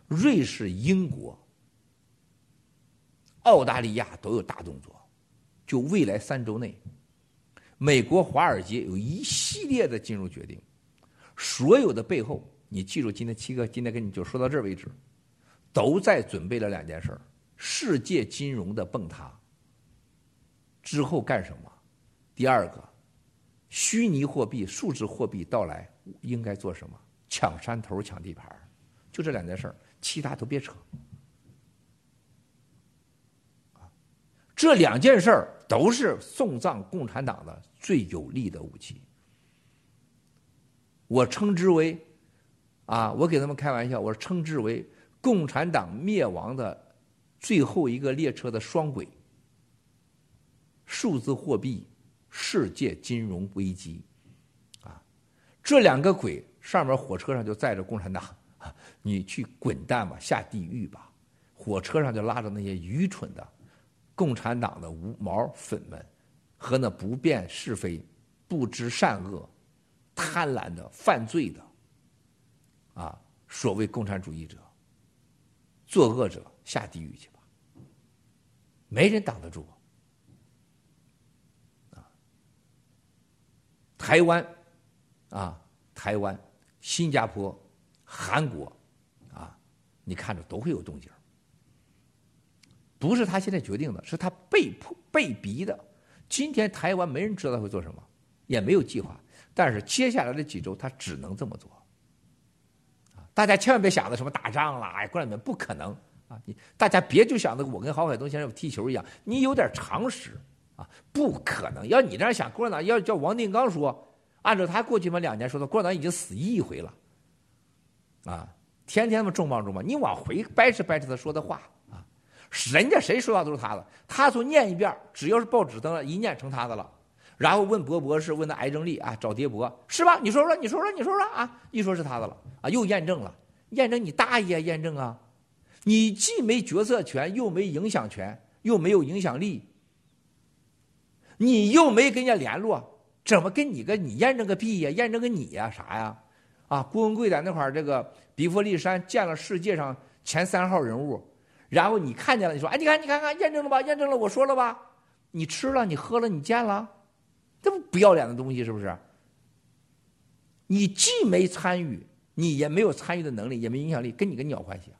瑞士、英国、澳大利亚都有大动作，就未来三周内，美国华尔街有一系列的金融决定，所有的背后，你记住，今天七哥今天跟你就说到这为止，都在准备了两件事儿：世界金融的崩塌之后干什么？第二个，虚拟货币、数字货币到来应该做什么？抢山头、抢地盘就这两件事儿。其他都别扯，这两件事儿都是送葬共产党的最有力的武器。我称之为，啊，我给他们开玩笑，我称之为共产党灭亡的最后一个列车的双轨：数字货币、世界金融危机。啊，这两个轨上面火车上就载着共产党。你去滚蛋吧，下地狱吧！火车上就拉着那些愚蠢的共产党的无毛粉们，和那不辨是非、不知善恶、贪婪的犯罪的啊，所谓共产主义者、作恶者，下地狱去吧！没人挡得住啊！台湾啊，台湾、新加坡、韩国。你看着都会有动静不是他现在决定的，是他被迫被逼的。今天台湾没人知道他会做什么，也没有计划，但是接下来的几周他只能这么做。大家千万别想着什么打仗了，哎，过两天不可能啊！你大家别就想着我跟郝海东先生踢球一样，你有点常识啊，不可能。要你这样想，共产党要叫王定刚说，按照他过去嘛两年说的，共产党已经死一回了，啊。天天嘛重磅重磅，你往回掰扯掰扯他说的话啊，人家谁说话都是他的，他说念一遍，只要是报纸登了，一念成他的了。然后问博博士，问那癌症力啊，找爹博是吧？你说说，你说说，你说说啊，一说是他的了啊，又验证了，验证你大爷验证啊！你既没决策权，又没影响权，又没有影响力，你又没跟人家联络，怎么跟你个你验证个屁呀？验证个你呀？啥呀？啊，郭文贵在那块儿，这个比弗利山见了世界上前三号人物，然后你看见了，你说，哎，你看，你看看，验证了吧？验证了，我说了吧？你吃了，你喝了，你见了，这不不要脸的东西是不是？你既没参与，你也没有参与的能力，也没影响力，跟你个鸟关系？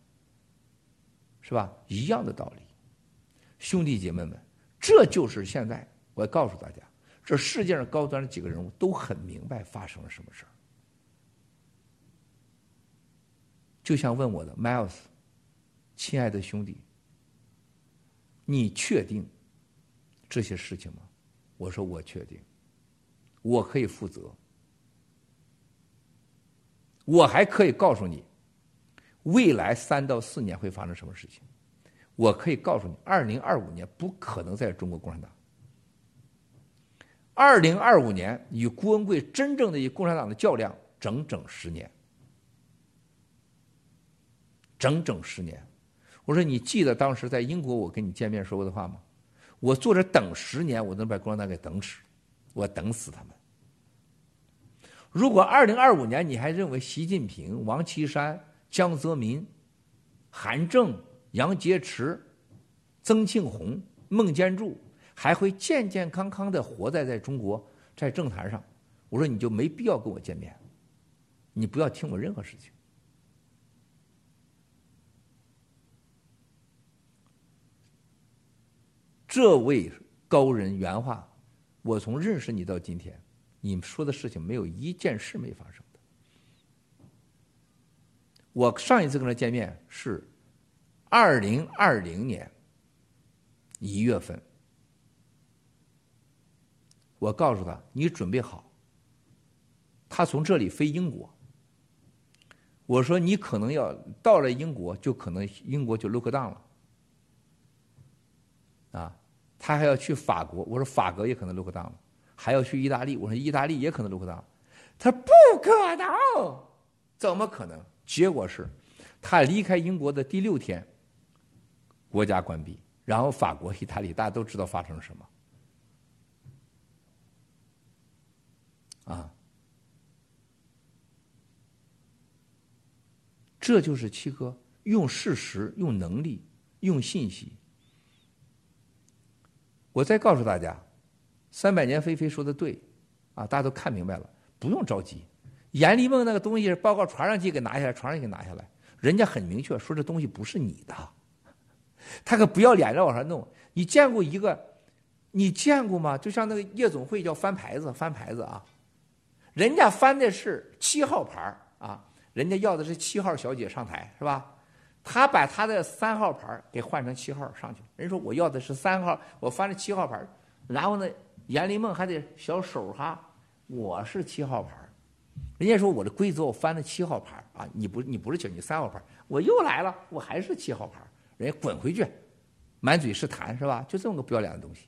是吧？一样的道理，兄弟姐妹们，这就是现在我要告诉大家，这世界上高端的几个人物都很明白发生了什么事儿。就像问我的 Miles，亲爱的兄弟，你确定这些事情吗？我说我确定，我可以负责，我还可以告诉你，未来三到四年会发生什么事情。我可以告诉你，二零二五年不可能在中国共产党。二零二五年与郭文贵真正的与共产党的较量，整整十年。整整十年，我说你记得当时在英国我跟你见面说过的话吗？我坐着等十年，我能把共产党给等死，我等死他们。如果二零二五年你还认为习近平、王岐山、江泽民、韩正、杨洁篪、曾庆红、孟建柱还会健健康康的活在在中国在政坛上，我说你就没必要跟我见面，你不要听我任何事情。这位高人原话，我从认识你到今天。你们说的事情没有一件事没发生的。我上一次跟他见面是二零二零年一月份，我告诉他你准备好，他从这里飞英国。我说你可能要到了英国，就可能英国就 look down 了，啊，他还要去法国，我说法国也可能 look down。还要去意大利，我说意大利也可能落档，他不可能，怎么可能？结果是，他离开英国的第六天，国家关闭，然后法国、意大利大家都知道发生了什么，啊，这就是七哥用事实、用能力、用信息。我再告诉大家。三百年飞飞说的对，啊，大家都看明白了，不用着急。阎立梦那个东西报告传上去，给拿下来，传上去给拿下来，人家很明确说这东西不是你的，他可不要脸着往上弄。你见过一个？你见过吗？就像那个夜总会叫翻牌子，翻牌子啊，人家翻的是七号牌啊，人家要的是七号小姐上台是吧？他把他的三号牌给换成七号上去，人说我要的是三号，我翻了七号牌，然后呢？阎立梦还得小手哈，我是七号牌人家说我的规则我翻了七号牌啊，你不你不是九，你三号牌我又来了，我还是七号牌人家滚回去，满嘴是痰是吧？就这么个不要脸的东西。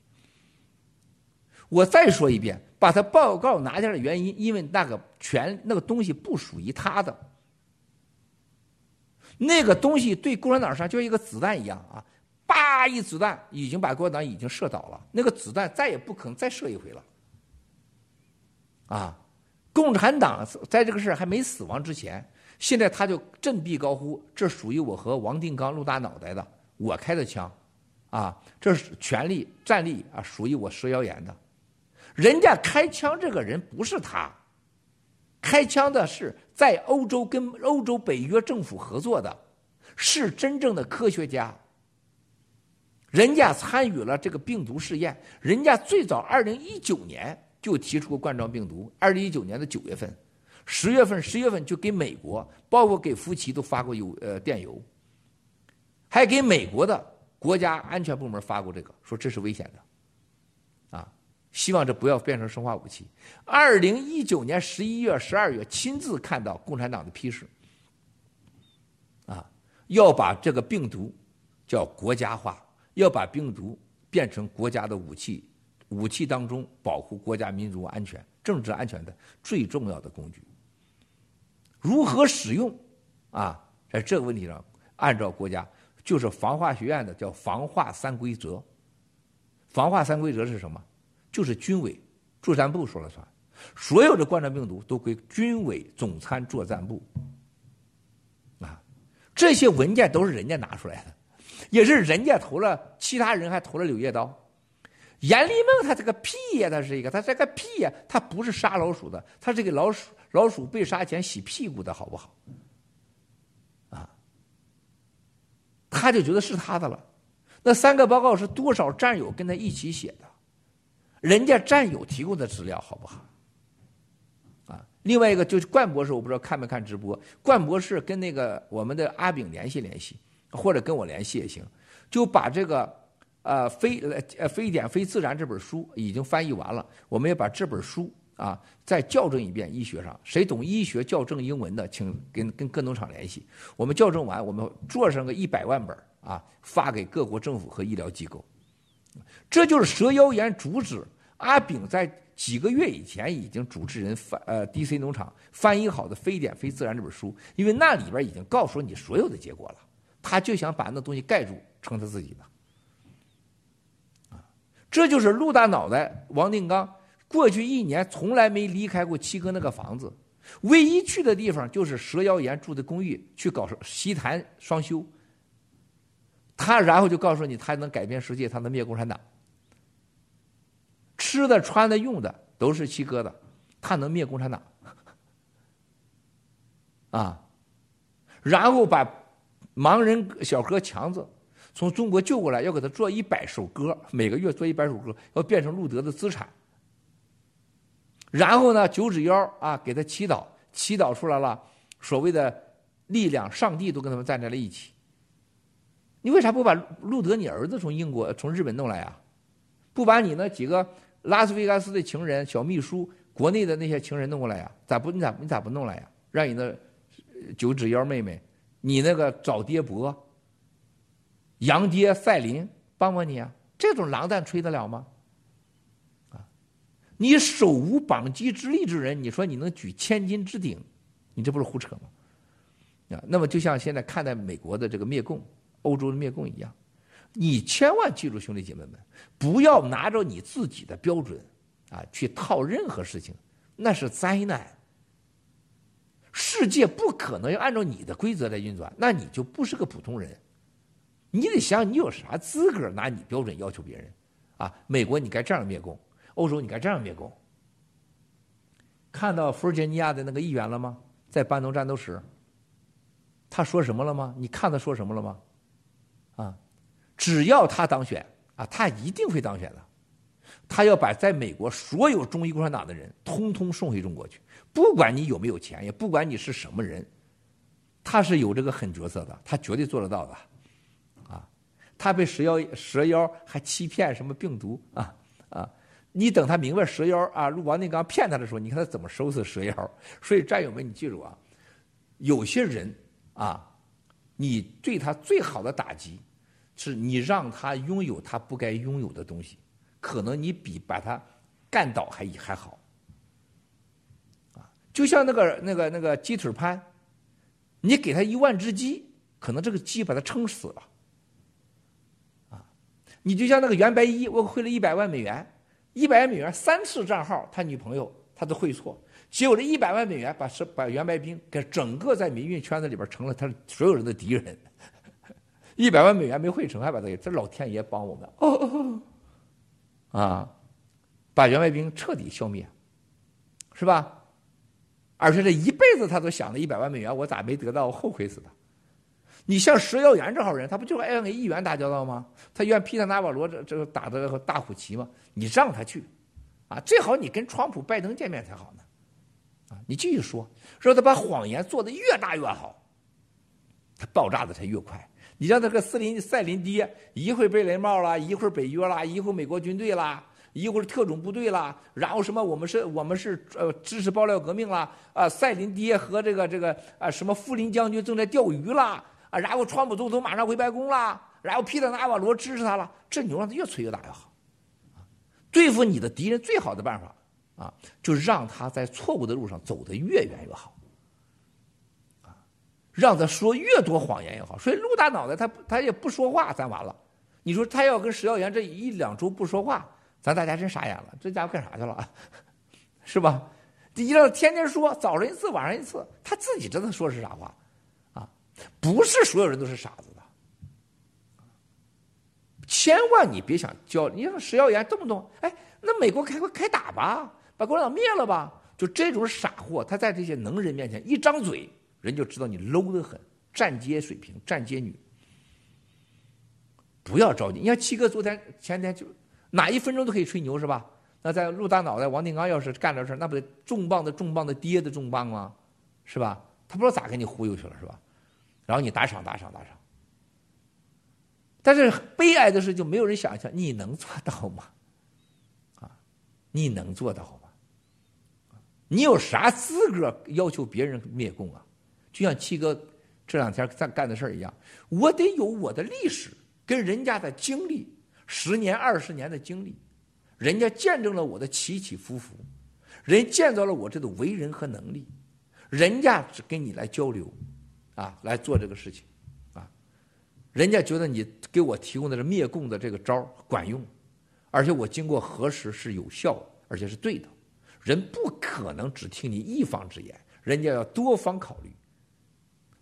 我再说一遍，把他报告拿下来的原因，因为那个权那个东西不属于他的，那个东西对共产党上就像一个子弹一样啊。叭！一子弹已经把共产党已经射倒了，那个子弹再也不可能再射一回了。啊，共产党在这个事还没死亡之前，现在他就振臂高呼：“这属于我和王定刚、陆大脑袋的，我开的枪，啊，这是权力战力啊，属于我佘谣言的。人家开枪这个人不是他，开枪的是在欧洲跟欧洲北约政府合作的，是真正的科学家。”人家参与了这个病毒试验，人家最早二零一九年就提出过冠状病毒。二零一九年的九月份、十月份、十月份就给美国，包括给福奇都发过邮呃电邮，还给美国的国家安全部门发过这个，说这是危险的，希望这不要变成生化武器。二零一九年十一月、十二月亲自看到共产党的批示，啊，要把这个病毒叫国家化。要把病毒变成国家的武器，武器当中保护国家民族安全、政治安全的最重要的工具。如何使用？啊，在这个问题上，按照国家就是防化学院的叫防化三规则。防化三规则是什么？就是军委作战部说了算，所有的冠状病毒都归军委总参作战部。啊，这些文件都是人家拿出来的。也是人家投了，其他人还投了柳叶刀。阎立梦他这个屁呀，他是一个，他这个屁呀，他不是杀老鼠的，他是给老鼠老鼠被杀前洗屁股的好不好？啊，他就觉得是他的了。那三个报告是多少战友跟他一起写的？人家战友提供的资料好不好？啊，另外一个就是冠博士，我不知道看没看直播。冠博士跟那个我们的阿炳联系联系。或者跟我联系也行，就把这个呃非呃非典非自然这本书已经翻译完了，我们也把这本书啊再校正一遍医学上，谁懂医学校正英文的，请跟跟各农场联系，我们校正完，我们做上个一百万本啊，发给各国政府和医疗机构。这就是蛇妖言主旨。阿炳在几个月以前已经主持人翻呃 DC 农场翻译好的非典非自然这本书，因为那里边已经告诉你所有的结果了。他就想把那东西盖住，成他自己的，啊，这就是陆大脑袋王定刚过去一年从来没离开过七哥那个房子，唯一去的地方就是蛇妖岩住的公寓去搞西坛双修。他然后就告诉你，他能改变世界，他能灭共产党。吃的、穿的、用的都是七哥的，他能灭共产党。啊，然后把盲人小哥强子从中国救过来，要给他做一百首歌，每个月做一百首歌，要变成路德的资产。然后呢，九指妖啊，给他祈祷，祈祷出来了所谓的力量，上帝都跟他们站在了一起。你为啥不把路德你儿子从英国、从日本弄来啊？不把你那几个拉斯维加斯的情人、小秘书、国内的那些情人弄过来呀？咋不？你咋你咋不弄来呀？让你那。九指妖妹妹，你那个找爹伯、杨爹赛琳帮帮你啊！这种狼蛋吹得了吗？啊，你手无绑鸡之力之人，你说你能举千斤之顶？你这不是胡扯吗？啊，那么就像现在看待美国的这个灭共、欧洲的灭共一样，你千万记住，兄弟姐妹们，不要拿着你自己的标准啊去套任何事情，那是灾难。世界不可能要按照你的规则来运转，那你就不是个普通人。你得想，你有啥资格拿你标准要求别人？啊，美国你该这样灭共，欧洲你该这样灭共。看到弗吉尼亚的那个议员了吗？在班农战斗时，他说什么了吗？你看他说什么了吗？啊，只要他当选啊，他一定会当选的。他要把在美国所有中医共产党的人，通通送回中国去。不管你有没有钱，也不管你是什么人，他是有这个狠角色的，他绝对做得到的，啊，他被蛇妖蛇妖还欺骗什么病毒啊啊！你等他明白蛇妖啊，陆王定刚骗他的时候，你看他怎么收拾蛇妖。所以战友们，你记住啊，有些人啊，你对他最好的打击，是你让他拥有他不该拥有的东西，可能你比把他干倒还还好。啊就像那个那个那个鸡腿潘，你给他一万只鸡，可能这个鸡把他撑死了。啊，你就像那个袁白衣，我汇了一百万美元，一百万美元三次账号，他女朋友他都汇错，结果这一百万美元把是把袁白冰给整个在民运圈子里边成了他所有人的敌人。一百万美元没汇成，还把他给这老天爷帮我们哦，啊，把袁白冰彻底消灭，是吧？而且这一辈子他都想着一百万美元，我咋没得到？我后悔死他。你像石耀元这号人，他不就是爱跟议员打交道吗？他愿皮特纳瓦罗这这个打的大虎旗吗？你让他去，啊，最好你跟川普、拜登见面才好呢。啊，你继续说，说他把谎言做的越大越好，他爆炸的才越快。你像那个斯林赛林爹，一会儿贝雷帽啦，一会儿北约啦，一会儿美国军队啦。一会儿特种部队啦，然后什么我们是我们是呃支持爆料革命啦，啊赛林爹和这个这个啊什么富林将军正在钓鱼啦，啊然后川普总统马上回白宫啦，然后皮特纳瓦罗支持他了，这牛让他越吹越大越好，对付你的敌人最好的办法啊，就让他在错误的路上走得越远越好，让他说越多谎言越好，所以陆大脑袋他他也不说话，咱完了，你说他要跟石耀元这一两周不说话。咱大家真傻眼了，这家伙干啥去了，是吧？一让天天说，早上一次，晚上一次，他自己知道说是啥话，啊，不是所有人都是傻子的，千万你别想教，你说石耀元动不动，哎，那美国开开打吧，把共产党灭了吧，就这种傻货，他在这些能人面前一张嘴，人就知道你 low 的很，站街水平，站街女，不要着急。你看七哥昨天前天就。哪一分钟都可以吹牛是吧？那在陆大脑袋王定刚要是干这事那不得重磅的重磅的爹的重磅吗？是吧？他不知道咋给你忽悠去了是吧？然后你打赏打赏打赏。但是悲哀的是，就没有人想象你能做到吗？啊，你能做到吗？你有啥资格要求别人灭共啊？就像七哥这两天在干的事儿一样，我得有我的历史跟人家的经历。十年二十年的经历，人家见证了我的起起伏伏，人见到了我这个为人和能力，人家只跟你来交流，啊，来做这个事情，啊，人家觉得你给我提供的这灭共的这个招管用，而且我经过核实是有效的，而且是对的。人不可能只听你一方之言，人家要多方考虑，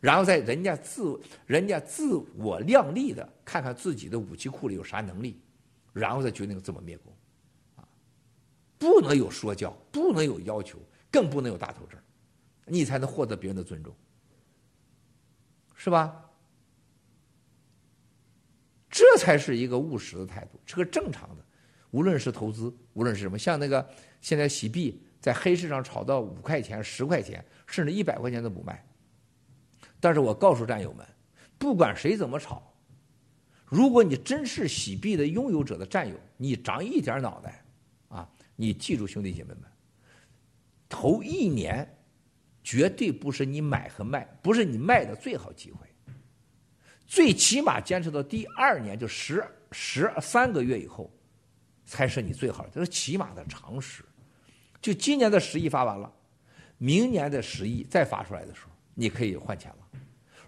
然后在人家自人家自我量力的看看自己的武器库里有啥能力，然后再决定怎么灭国。啊，不能有说教，不能有要求，更不能有大头症，你才能获得别人的尊重，是吧？这才是一个务实的态度，是个正常的。无论是投资，无论是什么，像那个现在洗币在黑市上炒到五块钱、十块钱，甚至一百块钱都不卖。但是我告诉战友们，不管谁怎么炒，如果你真是洗币的拥有者的战友，你长一点脑袋，啊，你记住兄弟姐妹们，头一年绝对不是你买和卖，不是你卖的最好机会，最起码坚持到第二年，就十十三个月以后。才是你最好，这是起码的常识。就今年的十亿发完了，明年的十亿再发出来的时候，你可以换钱了。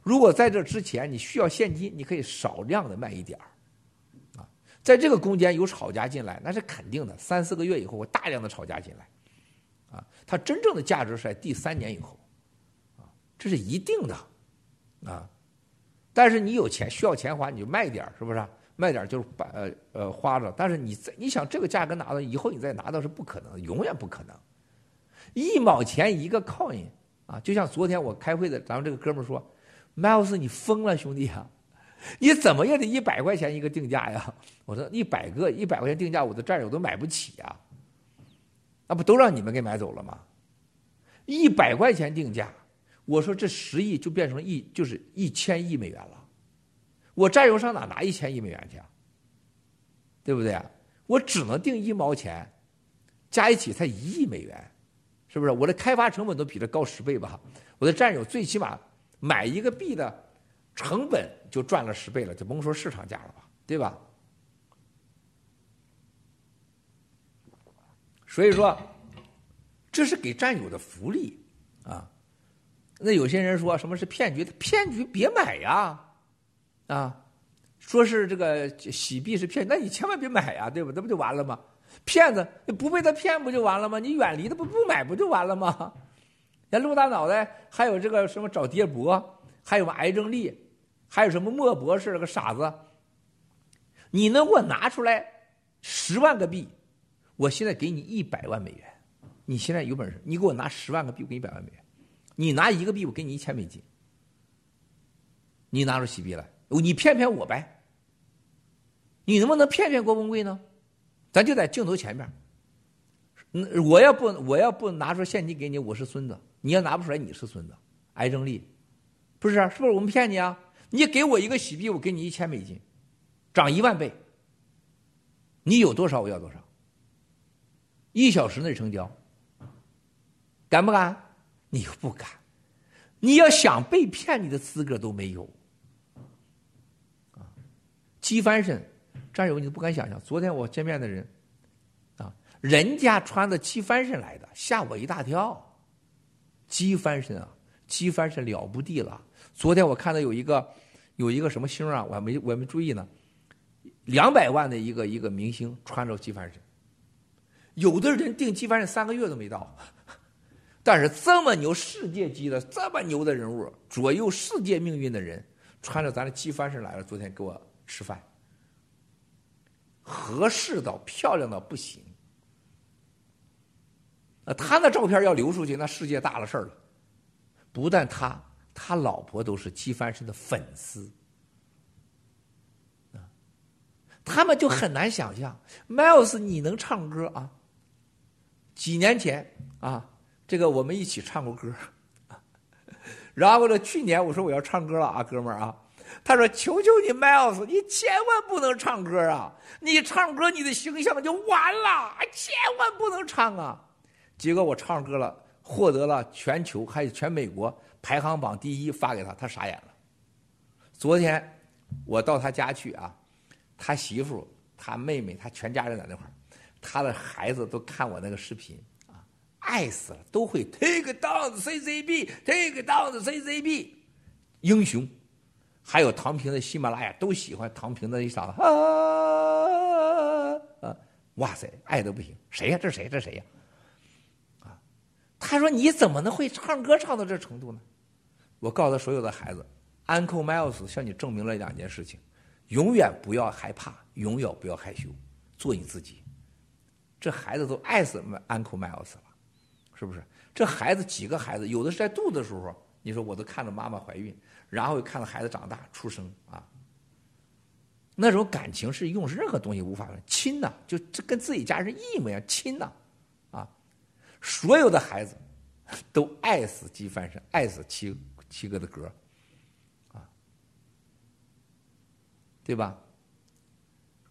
如果在这之前你需要现金，你可以少量的卖一点儿，啊，在这个空间有炒家进来，那是肯定的。三四个月以后会大量的炒家进来，啊，它真正的价值是在第三年以后，啊，这是一定的，啊，但是你有钱需要钱花，你就卖点儿，是不是？卖点就是把呃呃花着，但是你在你想这个价格拿到以后，你再拿到是不可能，永远不可能。一毛钱一个 coin 啊，就像昨天我开会的咱们这个哥们说，Miles 你疯了兄弟啊，你怎么也得一百块钱一个定价呀？我说一百个一百块钱定价，我的战友都买不起呀，那不都让你们给买走了吗？一百块钱定价，我说这十亿就变成一就是一千亿美元了。我战友上哪拿一千亿美元去啊？对不对？我只能定一毛钱，加一起才一亿美元，是不是？我的开发成本都比这高十倍吧？我的战友最起码买一个币的成本就赚了十倍了，就甭说市场价了吧，对吧？所以说，这是给战友的福利啊。那有些人说什么是骗局？骗局别买呀！啊，说是这个洗币是骗，那你千万别买呀，对吧？那不就完了吗？骗子不被他骗不就完了吗？你远离他不不买不就完了吗？连陆大脑袋，还有这个什么找爹博，还有什么癌症力，还有什么莫博士个傻子，你能给我拿出来十万个币？我现在给你一百万美元，你现在有本事，你给我拿十万个币，我给你一百万美元。你拿一个币，我给你一千美金。你拿出洗币来。你骗骗我呗，你能不能骗骗郭文贵呢？咱就在镜头前面。我要不我要不拿出现金给你，我是孙子；你要拿不出来，你是孙子。癌症力，不是？是不是我们骗你啊？你给我一个洗币，我给你一千美金，涨一万倍。你有多少，我要多少。一小时内成交，敢不敢？你又不敢。你要想被骗，你的资格都没有。机翻身，战友你都不敢想象。昨天我见面的人，啊，人家穿的机翻身来的，吓我一大跳。机翻身啊，机翻身了不地了。昨天我看到有一个，有一个什么星啊，我还没我还没注意呢。两百万的一个一个明星穿着机翻身，有的人订机翻身三个月都没到，但是这么牛世界级的这么牛的人物，左右世界命运的人，穿着咱的机翻身来了。昨天给我。吃饭，合适到漂亮到不行。他那照片要流出去，那世界大了事儿了。不但他，他老婆都是姬翻身的粉丝。他们就很难想象，Miles 你能唱歌啊？几年前啊，这个我们一起唱过歌。然后呢，去年我说我要唱歌了啊，哥们儿啊。他说：“求求你，Miles，你千万不能唱歌啊！你唱歌，你的形象就完了，千万不能唱啊！”结果我唱歌了，获得了全球还有全美国排行榜第一，发给他，他傻眼了。昨天我到他家去啊，他媳妇、他妹妹、他全家人在那块儿，他的孩子都看我那个视频啊，爱死了，都会 take down CCB，take down CCB，英雄。还有唐平的喜马拉雅都喜欢唐平的一嗓子啊啊哇塞，爱的不行，谁呀？这谁？这谁呀？他说你怎么能会唱歌唱到这程度呢？我告诉所有的孩子，Uncle Miles 向你证明了两件事情：永远不要害怕，永远不要害羞，做你自己。这孩子都爱死 Uncle Miles 了，是不是？这孩子几个孩子，有的是在肚子的时候，你说我都看着妈妈怀孕，然后又看着孩子长大出生啊。那种感情是用任何东西无法亲呐，就这跟自己家人一模一样亲呐，所有的孩子都爱死鸡翻身，爱死七七哥的歌，啊，对吧？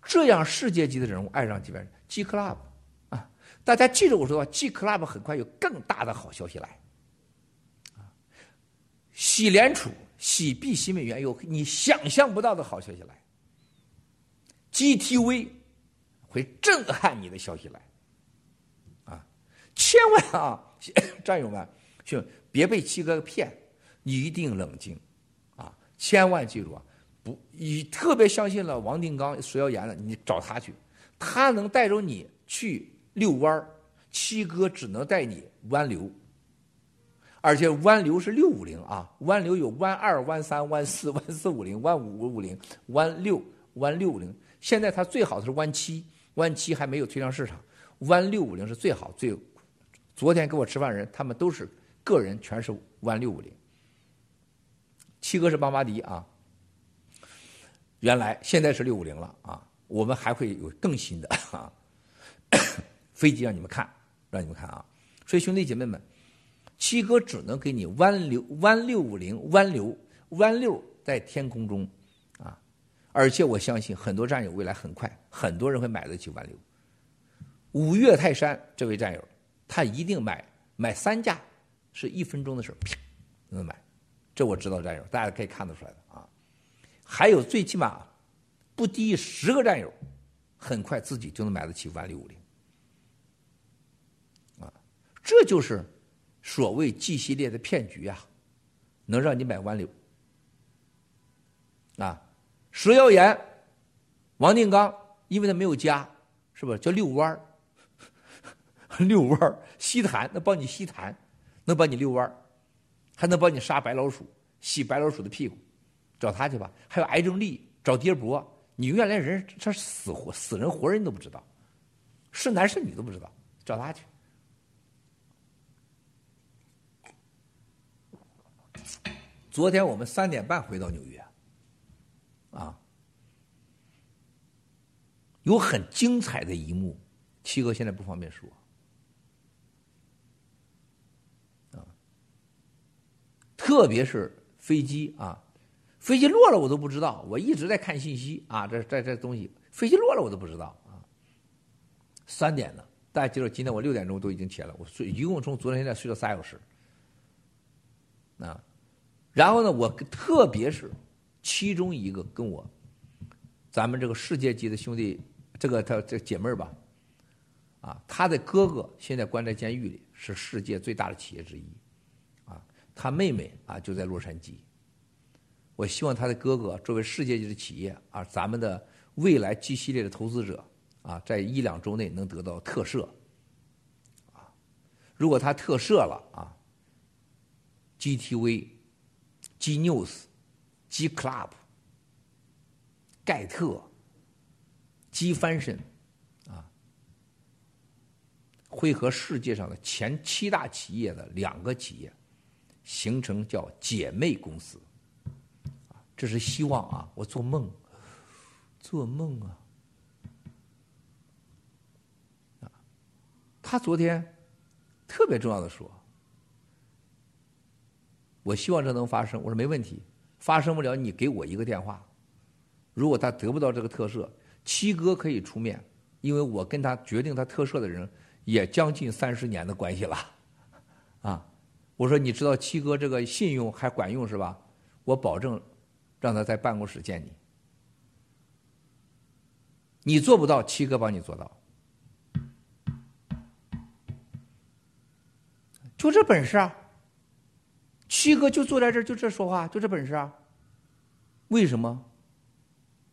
这样世界级的人物爱上几万人，G Club 啊，大家记住我说的话，G Club 很快有更大的好消息来，啊，喜联储、喜币、喜美元有你想象不到的好消息来。GTV 会震撼你的消息来，千万啊，战友们，就别被七哥骗，你一定冷静，啊，千万记住啊，不，你特别相信了王定刚蛇妖言了，你找他去，他能带着你去遛弯儿七哥只能带你弯流，而且弯流是六五零啊，弯流有弯二、弯三、弯四、弯四五零、弯五五零、弯六、弯六五零。现在他最好的是弯七，弯七还没有推上市场，弯六五零是最好最。昨天跟我吃饭人，他们都是个人，全是弯六五零。七哥是巴巴迪啊，原来现在是六五零了啊，我们还会有更新的啊。飞机让你们看，让你们看啊。所以兄弟姐妹们，七哥只能给你弯流弯六五零弯流弯六在天空中啊。而且我相信很多战友未来很快，很多人会买得起弯流。五岳泰山这位战友，他一定买买三架，是一分钟的事啪能买。这我知道战友，大家可以看得出来的啊。还有最起码不低于十个战友，很快自己就能买得起万六五零。啊，这就是所谓 G 系列的骗局啊，能让你买万六啊。蛇妖岩，王定刚，因为他没有家，是不叫遛弯儿？遛弯儿吸痰，能帮你吸痰，能帮你遛弯儿，还能帮你杀白老鼠，洗白老鼠的屁股，找他去吧。还有癌症力，找爹伯，你永远连人他死活死人活人都不知道，是男是女都不知道，找他去。昨天我们三点半回到纽约。啊，有很精彩的一幕，七哥现在不方便说。特别是飞机啊，飞机落了我都不知道，我一直在看信息啊，这这这东西，飞机落了我都不知道啊。三点了，大家记住，今天我六点钟都已经起来了，我睡一共从昨天现在睡了仨小时。啊，然后呢，我特别是。其中一个跟我，咱们这个世界级的兄弟，这个他这姐妹吧，啊，他的哥哥现在关在监狱里，是世界最大的企业之一，他妹妹啊就在洛杉矶。我希望他的哥哥作为世界级的企业啊，咱们的未来 G 系列的投资者啊，在一两周内能得到特赦，啊，如果他特赦了啊，GTV、G News。G Club、盖特、G Fashion，啊，会和世界上的前七大企业的两个企业形成叫姐妹公司，这是希望啊，我做梦，做梦啊，啊，他昨天特别重要的说，我希望这能发生，我说没问题。发生不了，你给我一个电话。如果他得不到这个特赦，七哥可以出面，因为我跟他决定他特赦的人也将近三十年的关系了。啊，我说你知道七哥这个信用还管用是吧？我保证让他在办公室见你。你做不到，七哥帮你做到。就这本事啊！七哥就坐在这儿，就这说话，就这本事啊！为什么？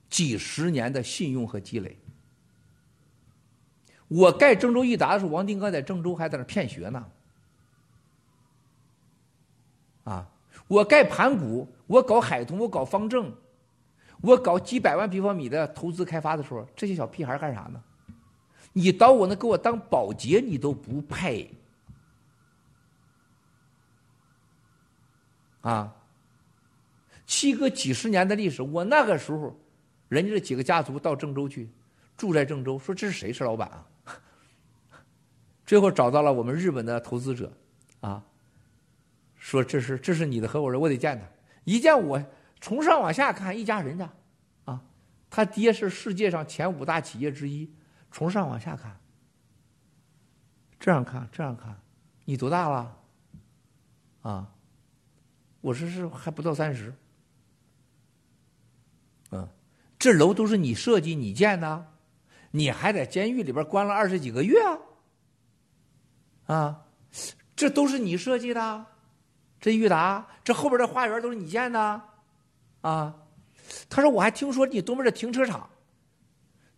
几十年的信用和积累，我盖郑州裕达的时候，王定刚在郑州还在那骗学呢。啊，我盖盘古，我搞海通，我搞方正，我搞几百万平方米的投资开发的时候，这些小屁孩干啥呢？你到我那给我当保洁，你都不配。啊，七哥几十年的历史，我那个时候，人家这几个家族到郑州去，住在郑州，说这是谁是老板啊？最后找到了我们日本的投资者，啊，说这是这是你的合伙人，我得见他。一见我，从上往下看，一家人家，啊，他爹是世界上前五大企业之一。从上往下看，这样看，这样看，你多大了？啊，我说是还不到三十。嗯，这楼都是你设计、你建的，你还在监狱里边关了二十几个月啊？啊，这都是你设计的，这裕达，这后边的花园都是你建的，啊？他说我还听说你东边的停车场。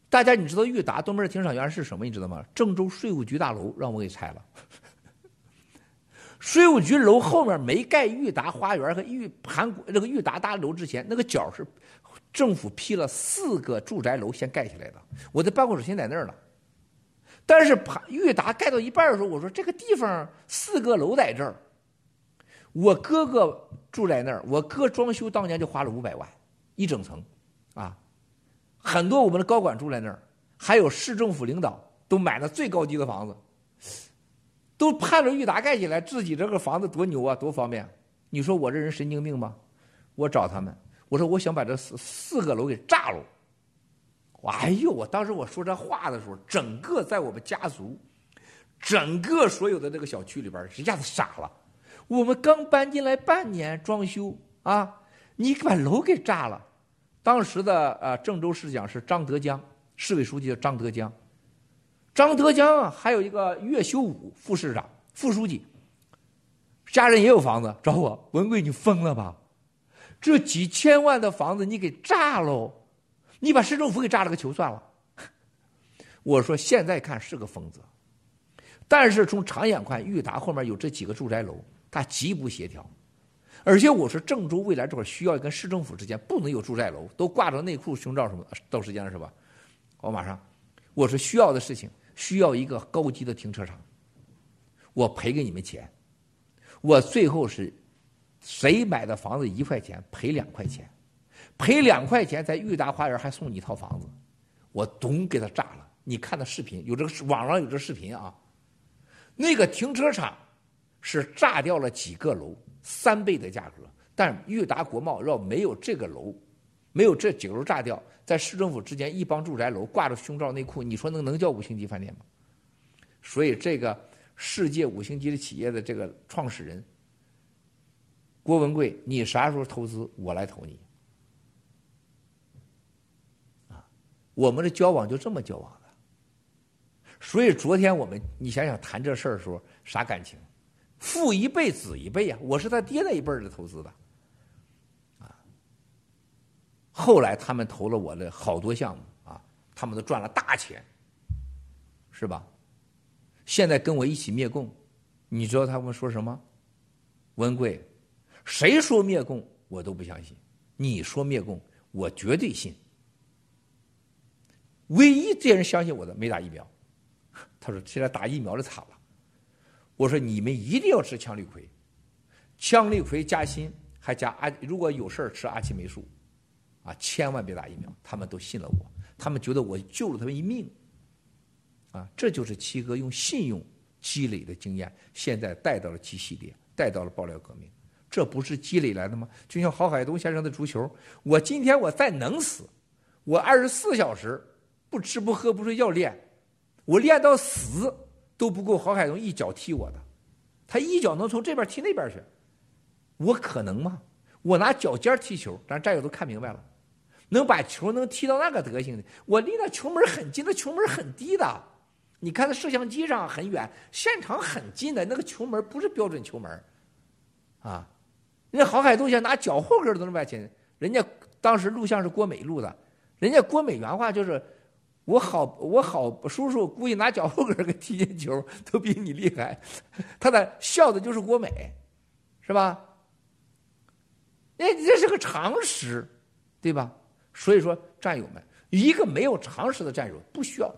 大家，你知道裕达东边的停车场原来是什么？你知道吗？郑州税务局大楼让我给拆了。税务局楼后面没盖裕达花园和裕盘古那个裕达大楼之前，那个角是政府批了四个住宅楼先盖起来的。我的办公室现在那儿了。但是盘裕达盖到一半的时候，我说这个地方四个楼在这儿，我哥哥住在那儿，我哥装修当年就花了五百万一整层，啊。很多我们的高管住在那儿，还有市政府领导都买了最高级的房子，都盼着裕达盖起来，自己这个房子多牛啊，多方便。你说我这人神经病吗？我找他们，我说我想把这四四个楼给炸了。哎呦，我当时我说这话的时候，整个在我们家族，整个所有的这个小区里边一下子傻了。我们刚搬进来半年装修啊，你把楼给炸了。当时的呃郑州市长是张德江，市委书记叫张德江，张德江啊，还有一个岳修武副市长、副书记，家人也有房子，找我文贵，你疯了吧？这几千万的房子你给炸喽？你把市政府给炸了个球算了？我说现在看是个疯子，但是从长远看，裕达后面有这几个住宅楼，它极不协调。而且我说，郑州未来这块需要跟市政府之间不能有住宅楼，都挂着内裤、胸罩什么的。到时间了是吧？我马上，我说需要的事情，需要一个高级的停车场。我赔给你们钱，我最后是，谁买的房子一块钱赔两块钱，赔两块钱在裕达花园还送你一套房子，我咚给他炸了。你看的视频有这个网上有这视频啊，那个停车场是炸掉了几个楼。三倍的价格，但裕达国贸要没有这个楼，没有这几个楼炸掉，在市政府之间一帮住宅楼挂着胸罩内裤，你说能能叫五星级饭店吗？所以这个世界五星级的企业的这个创始人郭文贵，你啥时候投资，我来投你。啊，我们的交往就这么交往的。所以昨天我们，你想想谈这事儿的时候，啥感情？父一辈子一辈呀，我是他爹那一辈儿的投资的，啊，后来他们投了我的好多项目啊，他们都赚了大钱，是吧？现在跟我一起灭共，你知道他们说什么？文贵，谁说灭共我都不相信，你说灭共我绝对信。唯一这些人相信我的没打疫苗，他说现在打疫苗的惨了。我说你们一定要吃羟氯喹，羟氯喹加锌还加阿，如果有事儿吃阿奇霉素，啊，千万别打疫苗。他们都信了我，他们觉得我救了他们一命，啊，这就是七哥用信用积累的经验，现在带到了 G 系列，带到了爆料革命，这不是积累来的吗？就像郝海东先生的足球，我今天我再能死，我二十四小时不吃不喝不睡觉练，我练到死。都不够郝海东一脚踢我的，他一脚能从这边踢那边去，我可能吗？我拿脚尖踢球，咱战友都看明白了，能把球能踢到那个德行的，我离那球门很近，那球门很低的，你看那摄像机上很远，现场很近的那个球门不是标准球门，啊，人家郝海东想拿脚后跟都能把前，人家当时录像是郭美录的，人家郭美原话就是。我好我好叔叔故意拿脚后跟给踢进球，都比你厉害。他的笑的就是国美，是吧？哎，这是个常识，对吧？所以说，战友们，一个没有常识的战友不需要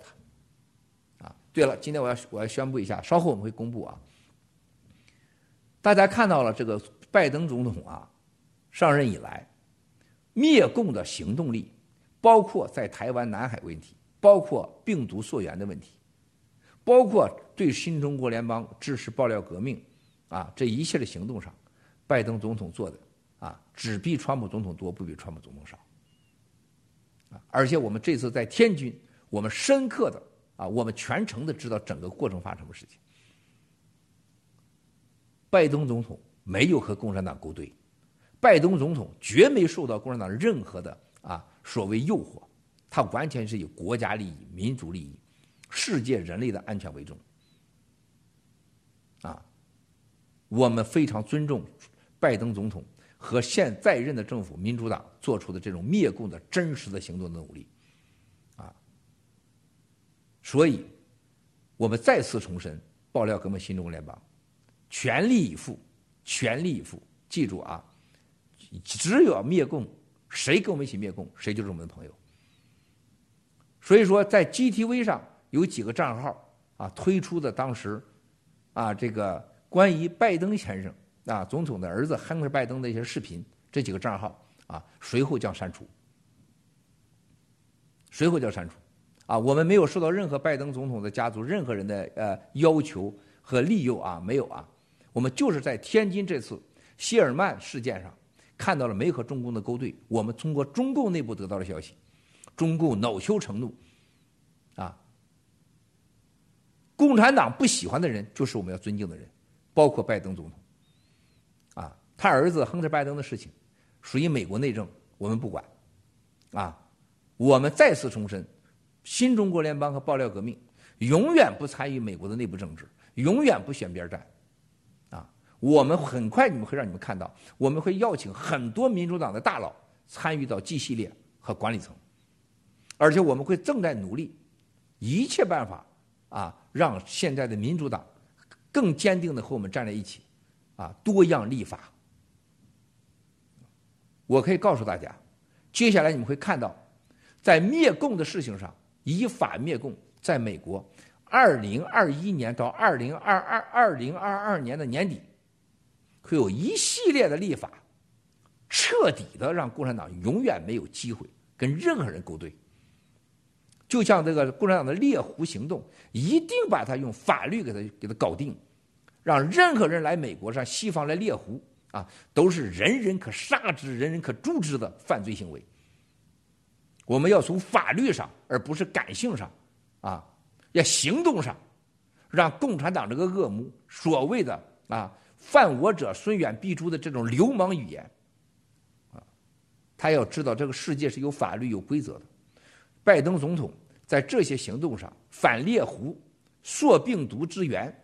他。啊，对了，今天我要我要宣布一下，稍后我们会公布啊。大家看到了这个拜登总统啊，上任以来，灭共的行动力，包括在台湾、南海问题，包括病毒溯源的问题，包括对新中国联邦支持爆料革命，啊，这一切的行动上，拜登总统做的啊，只比川普总统多，不比川普总统少。啊，而且我们这次在天津，我们深刻的啊，我们全程的知道整个过程发生什么事情。拜登总统没有和共产党勾兑，拜登总统绝没受到共产党任何的啊所谓诱惑，他完全是以国家利益、民族利益、世界人类的安全为重。啊，我们非常尊重拜登总统和现在任的政府民主党做出的这种灭共的真实的行动的努力，啊，所以，我们再次重申，爆料革命新中国联邦。全力以赴，全力以赴！记住啊，只有灭共，谁跟我们一起灭共，谁就是我们的朋友。所以说，在 GTV 上有几个账号啊，推出的当时啊，这个关于拜登先生啊，总统的儿子亨特·拜登的一些视频，这几个账号啊，随后将删除，随后将删除。啊，我们没有受到任何拜登总统的家族任何人的呃要求和利诱啊，没有啊。我们就是在天津这次谢尔曼事件上看到了没和中共的勾兑。我们通过中共内部得到的消息，中共恼羞成怒，啊，共产党不喜欢的人就是我们要尊敬的人，包括拜登总统，啊，他儿子亨特·拜登的事情属于美国内政，我们不管，啊，我们再次重申，新中国联邦和爆料革命永远不参与美国的内部政治，永远不选边站。啊我们很快你们会让你们看到，我们会邀请很多民主党的大佬参与到 G 系列和管理层，而且我们会正在努力一切办法啊，让现在的民主党更坚定的和我们站在一起，啊，多样立法。我可以告诉大家，接下来你们会看到，在灭共的事情上，依法灭共，在美国，二零二一年到二零二二二零二二年的年底。会有一系列的立法，彻底的让共产党永远没有机会跟任何人勾兑。就像这个共产党的猎狐行动，一定把它用法律给它给它搞定，让任何人来美国上西方来猎狐啊，都是人人可杀之、人人可诛之的犯罪行为。我们要从法律上，而不是感性上，啊，要行动上，让共产党这个恶魔所谓的啊。犯我者，孙远必诛的这种流氓语言，啊，他要知道这个世界是有法律、有规则的。拜登总统在这些行动上反猎狐、溯病毒之源、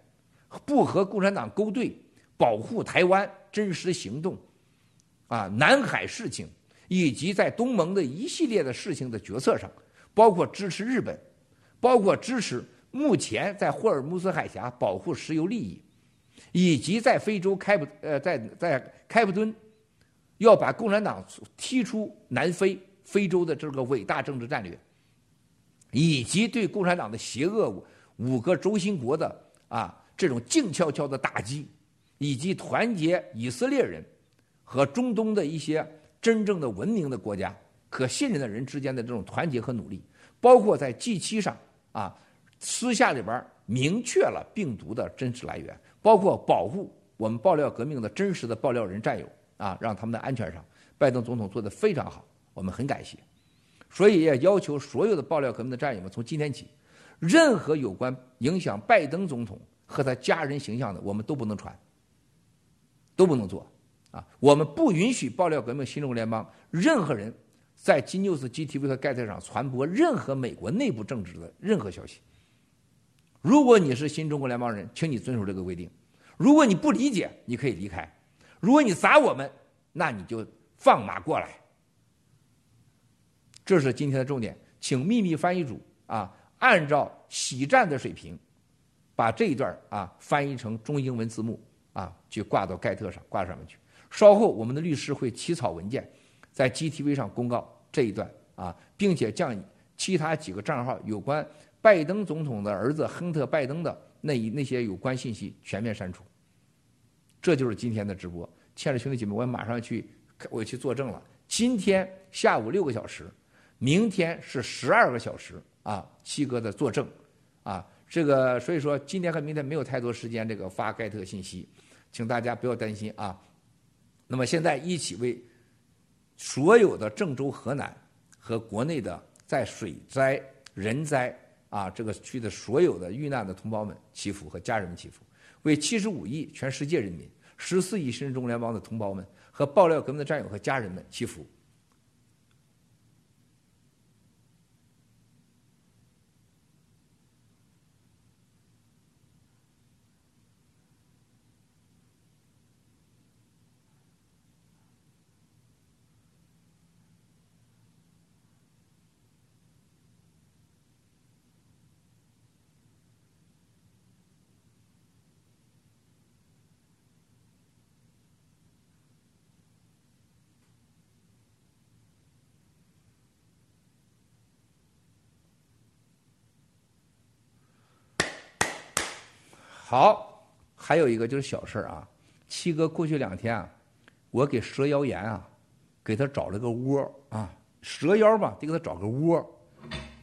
不和共产党勾兑、保护台湾真实行动，啊，南海事情以及在东盟的一系列的事情的决策上，包括支持日本，包括支持目前在霍尔木兹海峡保护石油利益。以及在非洲开普呃，在在开普敦，要把共产党踢出南非非洲的这个伟大政治战略，以及对共产党的邪恶五个轴心国的啊这种静悄悄的打击，以及团结以色列人和中东的一些真正的文明的国家、可信任的人之间的这种团结和努力，包括在 G 七上啊私下里边明确了病毒的真实来源。包括保护我们爆料革命的真实的爆料人战友啊，让他们的安全上，拜登总统做得非常好，我们很感谢。所以也要求所有的爆料革命的战友们，从今天起，任何有关影响拜登总统和他家人形象的，我们都不能传，都不能做啊！我们不允许爆料革命新中国联邦任何人在金牛斯 GTV 和盖特上传播任何美国内部政治的任何消息。如果你是新中国联邦人，请你遵守这个规定；如果你不理解，你可以离开；如果你砸我们，那你就放马过来。这是今天的重点，请秘密翻译组啊，按照喜战的水平，把这一段啊翻译成中英文字幕啊，去挂到盖特上挂上面去。稍后我们的律师会起草文件，在 GTV 上公告这一段啊，并且将其他几个账号有关拜登总统的儿子亨特·拜登的那一那些有关信息全面删除。这就是今天的直播，亲爱的兄弟姐妹，我马上去，我去作证了。今天下午六个小时，明天是十二个小时啊，七哥的作证啊，这个所以说今天和明天没有太多时间这个发盖特信息，请大家不要担心啊。那么现在一起为所有的郑州、河南和国内的在水灾、人灾啊这个区的所有的遇难的同胞们祈福和家人们祈福。为七十五亿全世界人民、十四亿新中联邦的同胞们和爆料革命的战友和家人们祈福。好，还有一个就是小事啊。七哥过去两天啊，我给蛇妖岩啊，给他找了个窝啊。蛇妖吧，得给他找个窝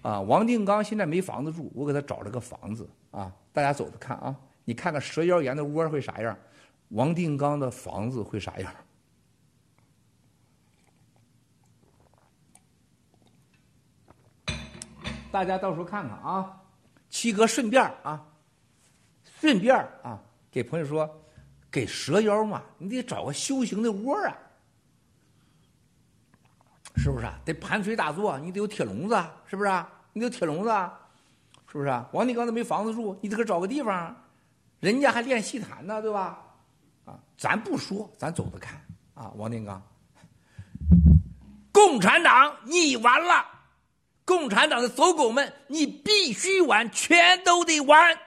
啊。王定刚现在没房子住，我给他找了个房子啊。大家走着看啊，你看看蛇妖岩的窝会啥样，王定刚的房子会啥样。大家到时候看看啊。七哥顺便啊。顺便啊，给朋友说，给蛇妖嘛，你得找个修行的窝啊，是不是啊？得盘腿打坐，你得有铁笼子，是不是啊？你得有铁笼子，是不是啊？王定刚都没房子住，你得给找个地方，人家还练戏坛呢，对吧？啊，咱不说，咱走着看啊。王定刚，共产党你完了，共产党的走狗们，你必须完，全都得完。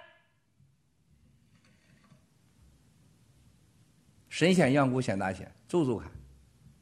神仙养蛊显大仙，走走看。